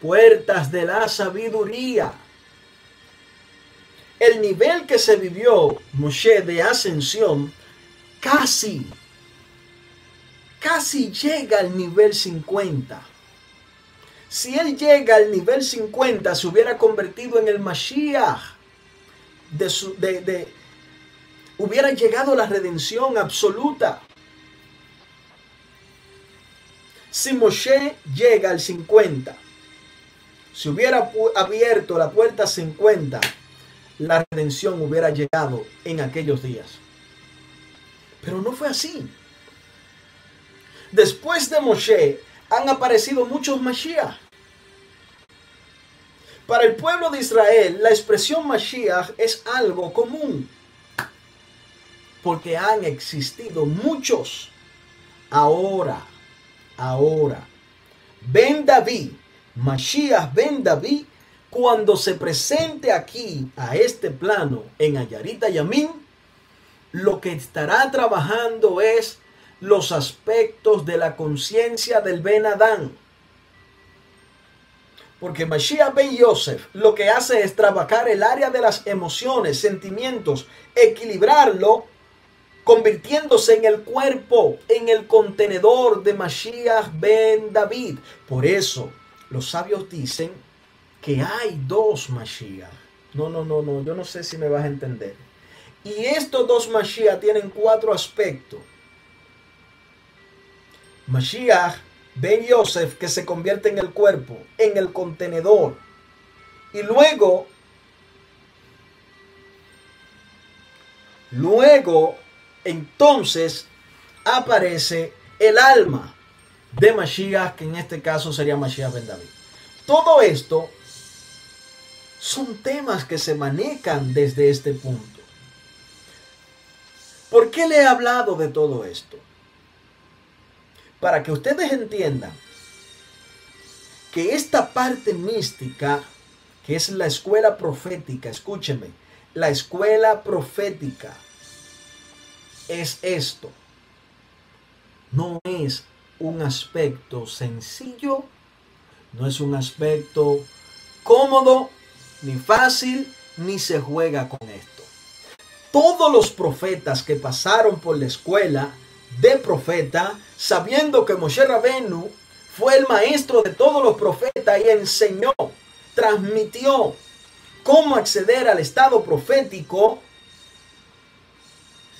Speaker 1: puertas de la sabiduría. El nivel que se vivió Moshe de ascensión casi, casi llega al nivel 50. Si él llega al nivel 50, se hubiera convertido en el Mashiach. De su, de, hubiera llegado la redención absoluta. Si Moshe llega al 50, si hubiera abierto la puerta 50, la redención hubiera llegado en aquellos días. Pero no fue así. Después de Moshe han aparecido muchos Mashiach. Para el pueblo de Israel, la expresión Mashiach es algo común. Porque han existido muchos. Ahora, ahora. Ben David, Mashiach Ben David, cuando se presente aquí a este plano en Ayarita Yamín, lo que estará trabajando es los aspectos de la conciencia del Ben Adán. Porque Mashiach Ben Yosef lo que hace es trabajar el área de las emociones, sentimientos, equilibrarlo, convirtiéndose en el cuerpo, en el contenedor de Mashiach Ben David. Por eso los sabios dicen que hay dos Mashiach. No, no, no, no, yo no sé si me vas a entender. Y estos dos Mashiach tienen cuatro aspectos. Mashiach Ben Yosef que se convierte en el cuerpo, en el contenedor. Y luego, luego, entonces aparece el alma de Mashiach, que en este caso sería Mashiach Ben David. Todo esto son temas que se manejan desde este punto. ¿Por qué le he hablado de todo esto? Para que ustedes entiendan que esta parte mística, que es la escuela profética, escúchenme, la escuela profética es esto. No es un aspecto sencillo, no es un aspecto cómodo, ni fácil, ni se juega con esto. Todos los profetas que pasaron por la escuela de profeta, sabiendo que Moshe Rabenu fue el maestro de todos los profetas y enseñó, transmitió cómo acceder al estado profético,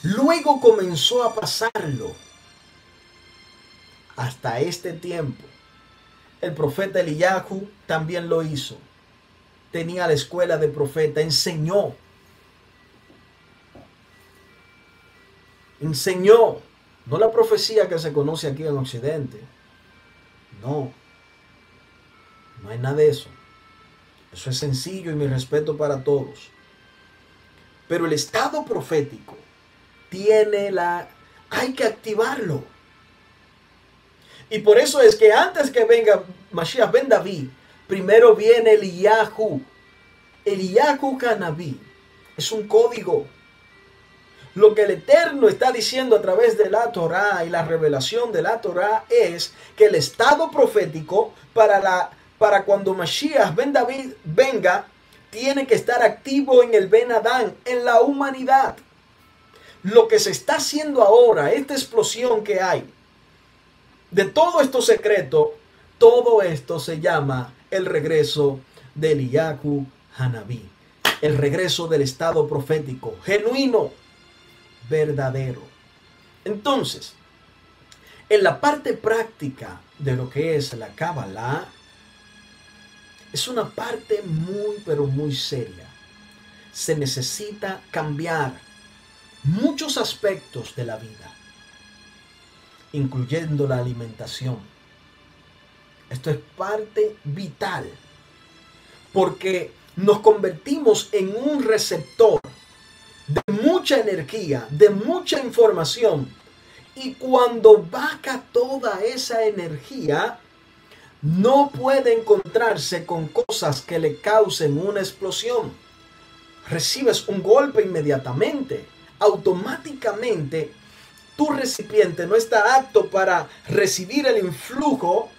Speaker 1: luego comenzó a pasarlo hasta este tiempo. El profeta Eliyahu también lo hizo. Tenía la escuela de profeta, enseñó. Enseñó no la profecía que se conoce aquí en Occidente. No. No hay nada de eso. Eso es sencillo y mi respeto para todos. Pero el estado profético tiene la... Hay que activarlo. Y por eso es que antes que venga Mashiach ben David, primero viene el Eliyahu. Eliyahu Canaví. Es un código. Lo que el Eterno está diciendo a través de la Torá y la revelación de la Torá es que el estado profético para, la, para cuando Mashiach ben David venga, tiene que estar activo en el Ben Adán, en la humanidad. Lo que se está haciendo ahora, esta explosión que hay, de todo esto secreto, todo esto se llama el regreso del Eliyahu Hanabí, el regreso del estado profético genuino verdadero. Entonces, en la parte práctica de lo que es la Kabbalah, es una parte muy, pero muy seria. Se necesita cambiar muchos aspectos de la vida, incluyendo la alimentación. Esto es parte vital, porque nos convertimos en un receptor de mucha energía, de mucha información. Y cuando vaca toda esa energía, no puede encontrarse con cosas que le causen una explosión. Recibes un golpe inmediatamente. Automáticamente tu recipiente no está apto para recibir el influjo,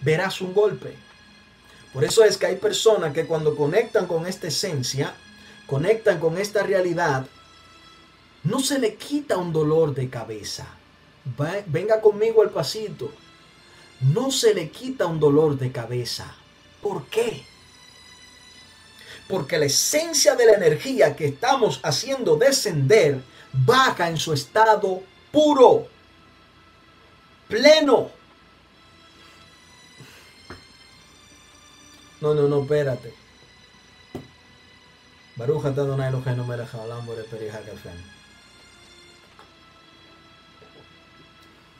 Speaker 1: verás un golpe. Por eso es que hay personas que cuando conectan con esta esencia, conectan con esta realidad, no se le quita un dolor de cabeza. venga conmigo al pasito no se le quita un dolor de cabeza. ¿Por qué? Porque la esencia de la energía que estamos haciendo descender baja en su estado puro, pleno. No, no, no, espérate. Baruja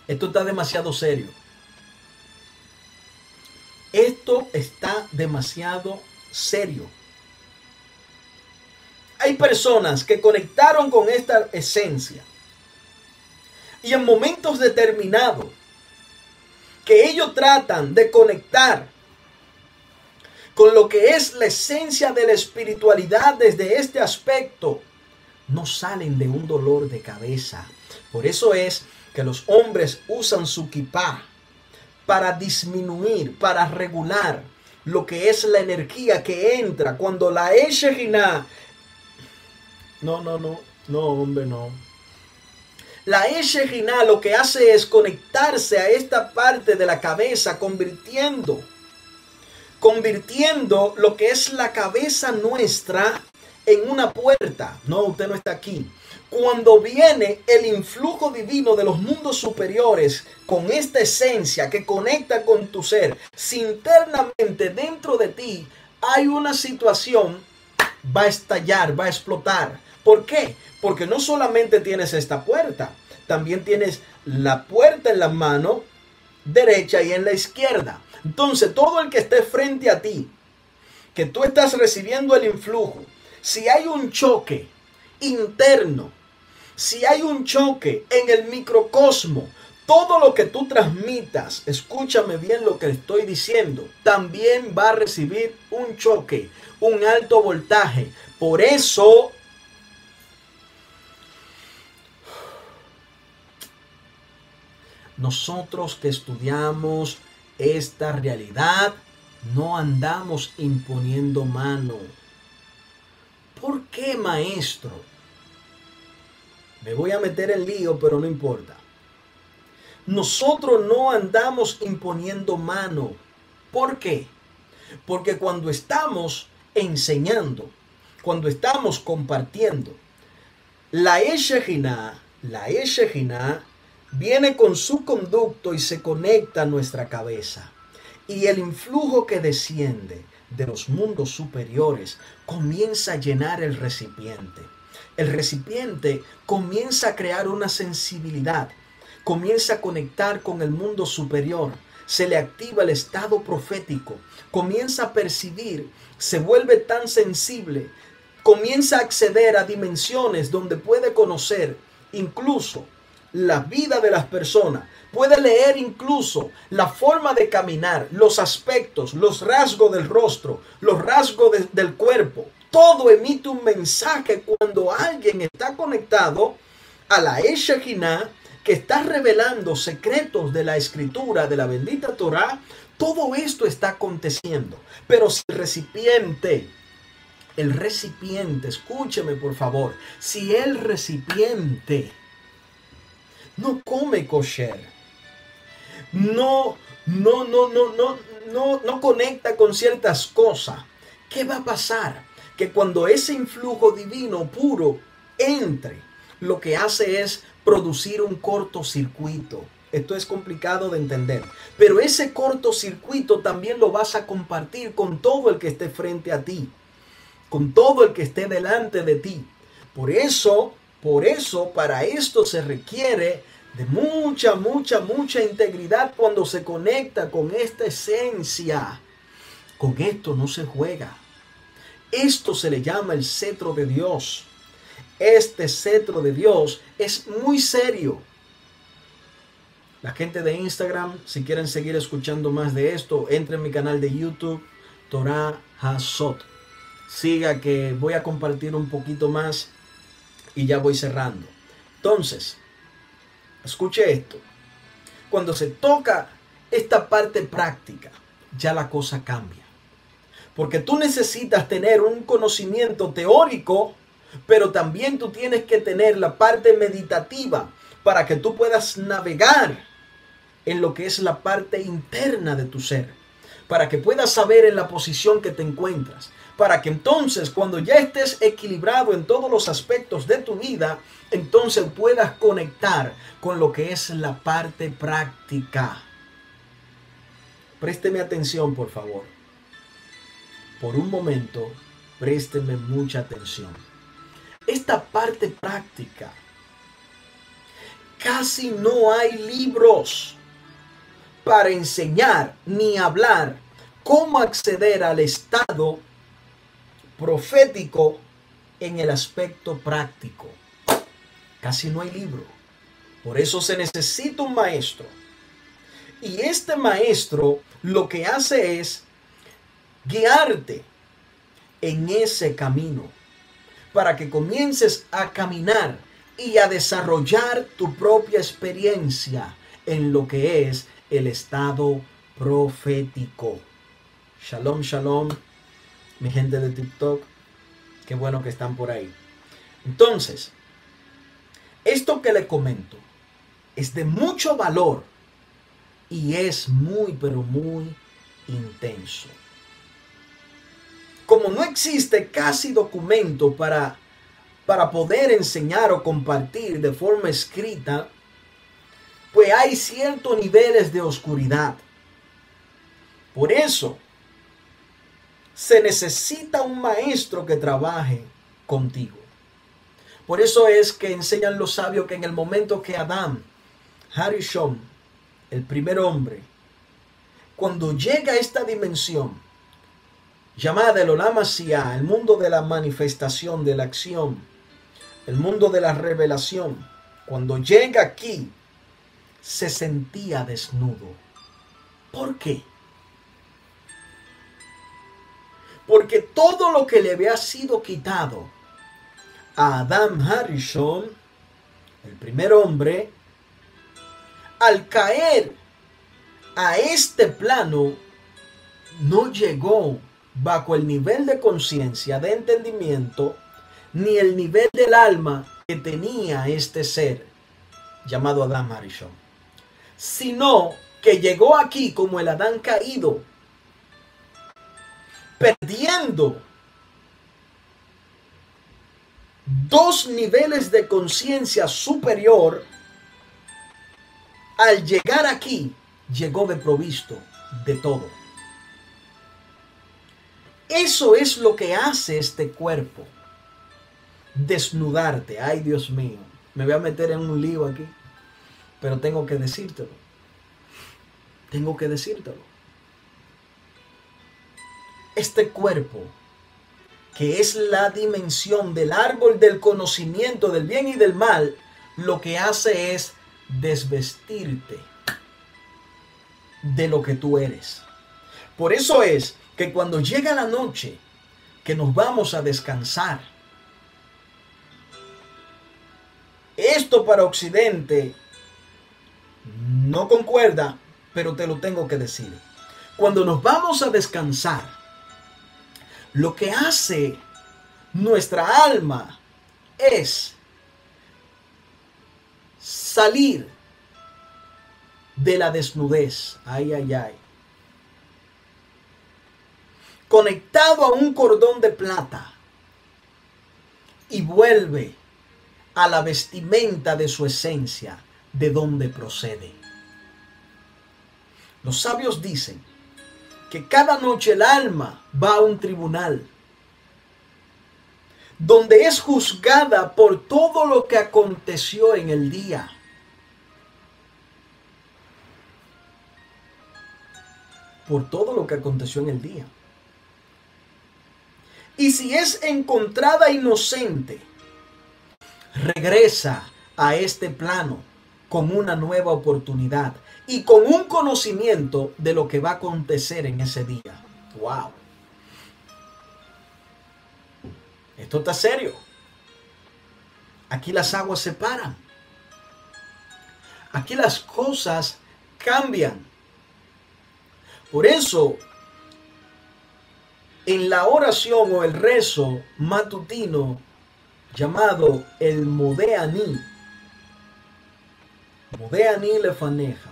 Speaker 1: Esto está demasiado serio. Esto está demasiado serio. Hay personas que conectaron con esta esencia y en momentos determinados que ellos tratan de conectar con lo que es la esencia de la espiritualidad desde este aspecto, no salen de un dolor de cabeza. Por eso es que los hombres usan su kipá para disminuir, para regular lo que es la energía que entra cuando la Eshegina. No, no, no, no, hombre, no. La Eshegina lo que hace es conectarse a esta parte de la cabeza, convirtiendo, convirtiendo lo que es la cabeza nuestra en una puerta. No, usted no está aquí cuando viene el influjo divino de los mundos superiores con esta esencia que conecta con tu ser, si internamente dentro de ti hay una situación, va a estallar, va a explotar. ¿Por qué? Porque no solamente tienes esta puerta, también tienes la puerta en la mano derecha y en la izquierda. Entonces, todo el que esté frente a ti, que tú estás recibiendo el influjo, si hay un choque interno, si hay un choque en el microcosmo, todo lo que tú transmitas, escúchame bien lo que estoy diciendo, también va a recibir un choque, un alto voltaje. Por eso, nosotros que estudiamos esta realidad, no andamos imponiendo mano. ¿Por qué, maestro? Me voy a meter en lío, pero no importa. Nosotros no andamos imponiendo mano. ¿Por qué? Porque cuando estamos enseñando, cuando estamos compartiendo, la Eshejina, la Eshejina viene con su conducto y se conecta a nuestra cabeza. Y el influjo que desciende de los mundos superiores comienza a llenar el recipiente el recipiente comienza a crear una sensibilidad, comienza a conectar con el mundo superior, se le activa el estado profético, comienza a percibir, se vuelve tan sensible, comienza a acceder a dimensiones donde puede conocer incluso la vida de las personas, puede leer incluso la forma de caminar, los aspectos, los rasgos del rostro, los rasgos del cuerpo, todo emite un mensaje cuando alguien está conectado a la Eshekhinah que está revelando secretos de la escritura, de la bendita Torah. Todo esto está aconteciendo. Pero si el recipiente, el recipiente, escúcheme por favor, si el recipiente no come kosher, no, no, no, no, no, no, no conecta con ciertas cosas, ¿qué va a pasar? que cuando ese influjo divino puro entre, lo que hace es producir un cortocircuito. Esto es complicado de entender. Pero ese cortocircuito también lo vas a compartir con todo el que esté frente a ti. Con todo el que esté delante de ti. Por eso, por eso, para esto se requiere de mucha, mucha, mucha integridad cuando se conecta con esta esencia. Con esto no se juega. Esto se le llama el cetro de Dios. Este cetro de Dios es muy serio. La gente de Instagram, si quieren seguir escuchando más de esto, entre en mi canal de YouTube, Torah Hasot. Siga que voy a compartir un poquito más y ya voy cerrando. Entonces, escuche esto. Cuando se toca esta parte práctica, ya la cosa cambia. Porque tú necesitas tener un conocimiento teórico, pero también tú tienes que tener la parte meditativa para que tú puedas navegar en lo que es la parte interna de tu ser, para que puedas saber en la posición que te encuentras, para que entonces cuando ya estés equilibrado en todos los aspectos de tu vida, entonces puedas conectar con lo que es la parte práctica. Présteme atención, por favor. Por un momento, présteme mucha atención. Esta parte práctica, casi no hay libros para enseñar ni hablar cómo acceder al estado profético en el aspecto práctico. Casi no hay libro. Por eso se necesita un maestro. Y este maestro lo que hace es guiarte en ese camino para que comiences a caminar y a desarrollar tu propia experiencia en lo que es el estado profético. Shalom, shalom mi gente de TikTok. Qué bueno que están por ahí. Entonces, esto que le comento es de mucho valor y es muy, pero muy intenso. Como no existe casi documento para, para poder enseñar o compartir de forma escrita, pues hay ciertos niveles de oscuridad. Por eso, se necesita un maestro que trabaje contigo. Por eso es que enseñan los sabios que en el momento que Adán, Harishon, el primer hombre, cuando llega a esta dimensión llamada el Olam el mundo de la manifestación, de la acción, el mundo de la revelación, cuando llega aquí, se sentía desnudo. ¿Por qué? Porque todo lo que le había sido quitado a Adam Harrison, el primer hombre, al caer a este plano, no llegó bajo el nivel de conciencia, de entendimiento, ni el nivel del alma que tenía este ser llamado Adam Harrison, sino que llegó aquí como el Adán caído, perdiendo dos niveles de conciencia superior, al llegar aquí, llegó de provisto de todo. Eso es lo que hace este cuerpo. Desnudarte. Ay, Dios mío. Me voy a meter en un lío aquí. Pero tengo que decírtelo. Tengo que decírtelo este cuerpo, que es la dimensión del árbol del conocimiento del bien y del mal, lo que hace es desvestirte de lo que tú eres. Por eso es que cuando llega la noche, que nos vamos a descansar, esto para Occidente no concuerda, pero te lo tengo que decir. Cuando nos vamos a descansar, lo que hace nuestra alma es salir de la desnudez. Ay, ay, ay. Conectado a un cordón de plata y vuelve a la vestimenta de su esencia, de donde procede. Los sabios dicen que cada noche el alma va a un tribunal donde es juzgada por todo lo que aconteció en el día. Por todo lo que aconteció en el día. Y si es encontrada inocente, regresa a este plano con una nueva oportunidad y con un conocimiento de lo que va a acontecer en ese día. ¡Wow! Esto está serio. Aquí las aguas se paran. Aquí las cosas cambian. Por eso, en la oración o el rezo matutino llamado el Modeani, Modeani lefaneja,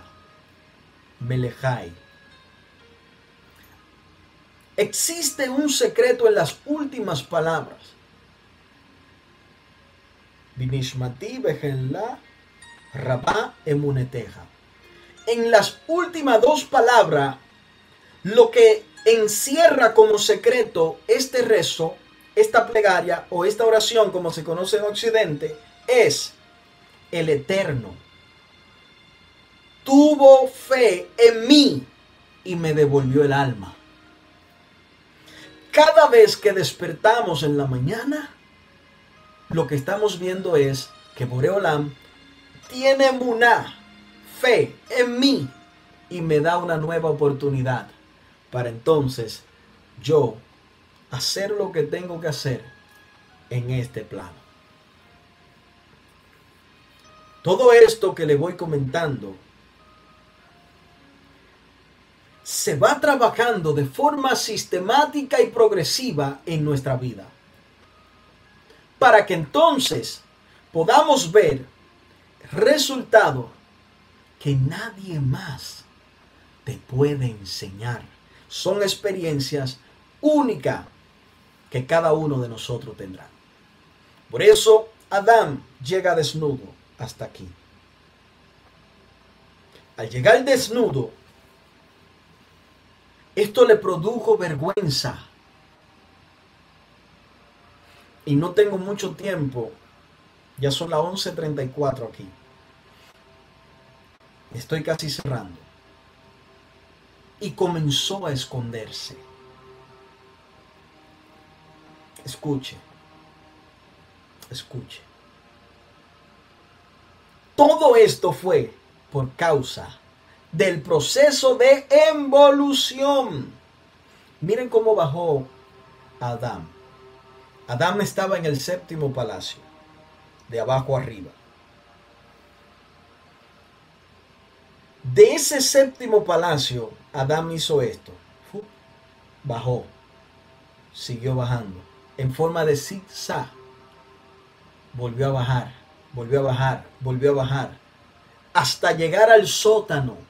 Speaker 1: melejai. Existe un secreto en las últimas palabras. Binishmati bejenla rabá emuneteja. En las últimas dos palabras, lo que encierra como secreto este rezo, esta plegaria o esta oración como se conoce en Occidente, es el eterno. Tuvo fe en mí y me devolvió el alma. Cada vez que despertamos en la mañana, lo que estamos viendo es que Boreolam tiene muná, fe en mí y me da una nueva oportunidad para entonces yo hacer lo que tengo que hacer en este plano. Todo esto que le voy comentando se va trabajando de forma sistemática y progresiva en nuestra vida. Para que entonces podamos ver resultado que nadie más te puede enseñar. Son experiencias únicas que cada uno de nosotros tendrá. Por eso Adán llega desnudo hasta aquí. Al llegar desnudo, esto le produjo vergüenza. Y no tengo mucho tiempo. Ya son las 11.34 aquí. Estoy casi cerrando. Y comenzó a esconderse. Escuche. Escuche. Todo esto fue por causa del proceso de evolución. Miren cómo bajó Adán. Adán estaba en el séptimo palacio, de abajo arriba. De ese séptimo palacio, Adán hizo esto. Bajó, siguió bajando, en forma de zigzag. Volvió a bajar, volvió a bajar, volvió a bajar, hasta llegar al sótano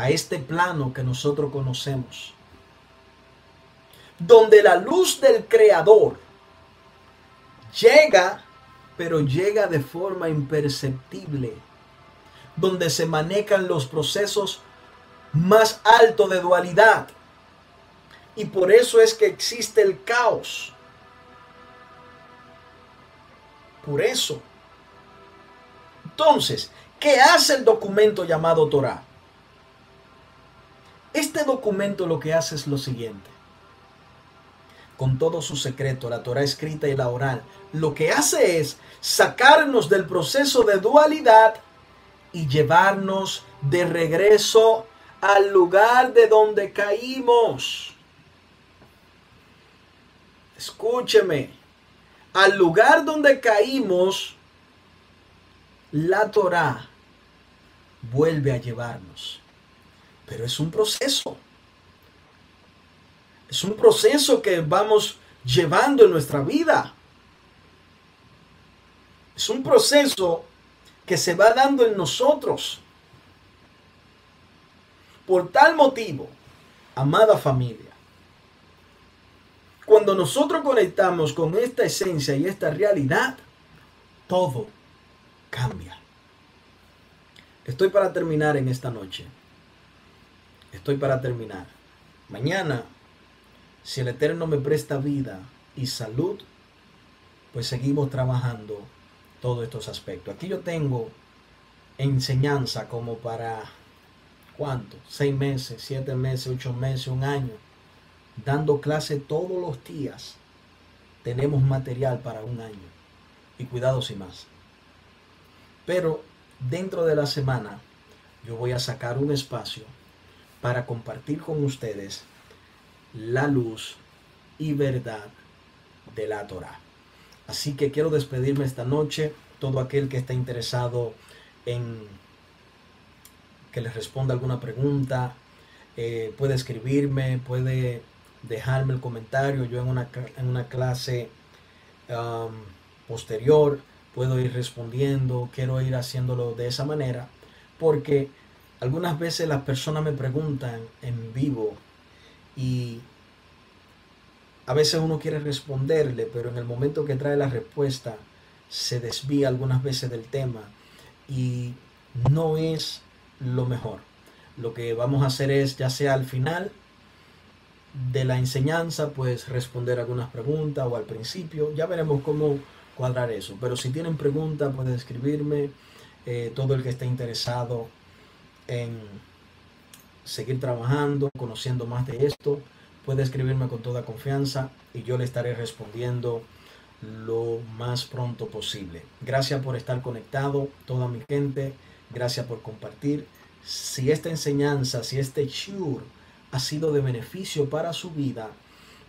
Speaker 1: a este plano que nosotros conocemos, donde la luz del Creador llega, pero llega de forma imperceptible, donde se manejan los procesos más altos de dualidad. Y por eso es que existe el caos. Por eso. Entonces, ¿qué hace el documento llamado Torah? Este documento lo que hace es lo siguiente. Con todo su secreto, la Torah escrita y la oral, lo que hace es sacarnos del proceso de dualidad y llevarnos de regreso al lugar de donde caímos. Escúcheme, al lugar donde caímos, la Torah vuelve a llevarnos. Pero es un proceso. Es un proceso que vamos llevando en nuestra vida. Es un proceso que se va dando en nosotros. Por tal motivo, amada familia, cuando nosotros conectamos con esta esencia y esta realidad, todo cambia. Estoy para terminar en esta noche estoy para terminar. Mañana, si el Eterno me presta vida y salud, pues seguimos trabajando todos estos aspectos. Aquí yo tengo enseñanza como para, ¿cuánto? Seis meses, siete meses, ocho meses, un año, dando clase todos los días. Tenemos material para un año. Y cuidado sin más. Pero dentro de la semana yo voy a sacar un espacio para compartir con ustedes la luz y verdad de la Torah. Así que quiero despedirme esta noche. Todo aquel que esté interesado en que les responda alguna pregunta, eh, puede escribirme, puede dejarme el comentario. Yo en una, en una clase um, posterior puedo ir respondiendo, quiero ir haciéndolo de esa manera, porque algunas veces las personas me preguntan en vivo y a veces uno quiere responderle, pero en el momento que trae la respuesta se desvía algunas veces del tema y no es lo mejor. Lo que vamos a hacer es, ya sea al final de la enseñanza, pues responder algunas preguntas o al principio. Ya veremos cómo cuadrar eso. Pero si tienen preguntas, pueden escribirme. Eh, todo el que esté interesado en seguir trabajando, conociendo más de esto, puede escribirme con toda confianza y yo le estaré respondiendo lo más pronto posible. Gracias por estar conectado, toda mi gente. Gracias por compartir. Si esta enseñanza, si este shur ha sido de beneficio para su vida,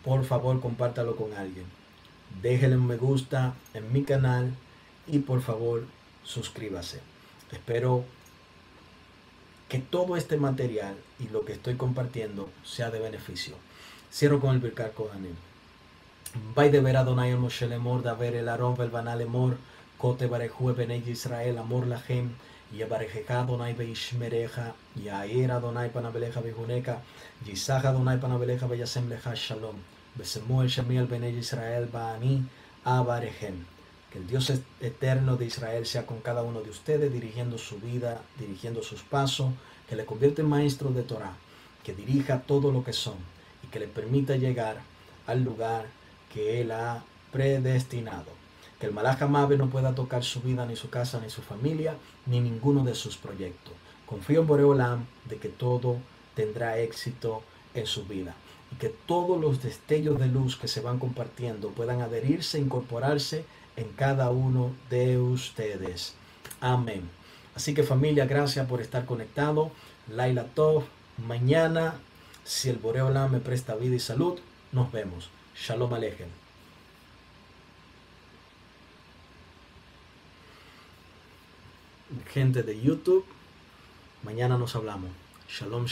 Speaker 1: por favor compártalo con alguien. Déjenle un me gusta en mi canal y por favor suscríbase. Espero que todo este material y lo que estoy compartiendo sea de beneficio. Cierro con el Birkat Kohanim. Vaideber Adonai el Moshe Lemor, Daber el Aarón, Belbaná Lemor, Kote Barejue Benei Israel, Amor Lahem, Yebarejeja Adonai Beishmereja, Yair er, Adonai Panabeleja Bejuneca, Yisaj Adonai Panabeleja Beyasem Leja Shalom, Besemuel Shemiel Benei Israel, Baani, Abarejem. Que el Dios eterno de Israel sea con cada uno de ustedes, dirigiendo su vida, dirigiendo sus pasos, que le convierte en maestro de Torah, que dirija todo lo que son y que le permita llegar al lugar que Él ha predestinado. Que el Malachamave no pueda tocar su vida, ni su casa, ni su familia, ni ninguno de sus proyectos. Confío en Boreolam de que todo tendrá éxito en su vida y que todos los destellos de luz que se van compartiendo puedan adherirse, e incorporarse en cada uno de ustedes. Amén. Así que familia, gracias por estar conectado. Laila Tov, mañana, si el Boreolam me presta vida y salud, nos vemos. Shalom Alejem. gente de YouTube. Mañana nos hablamos. Shalom.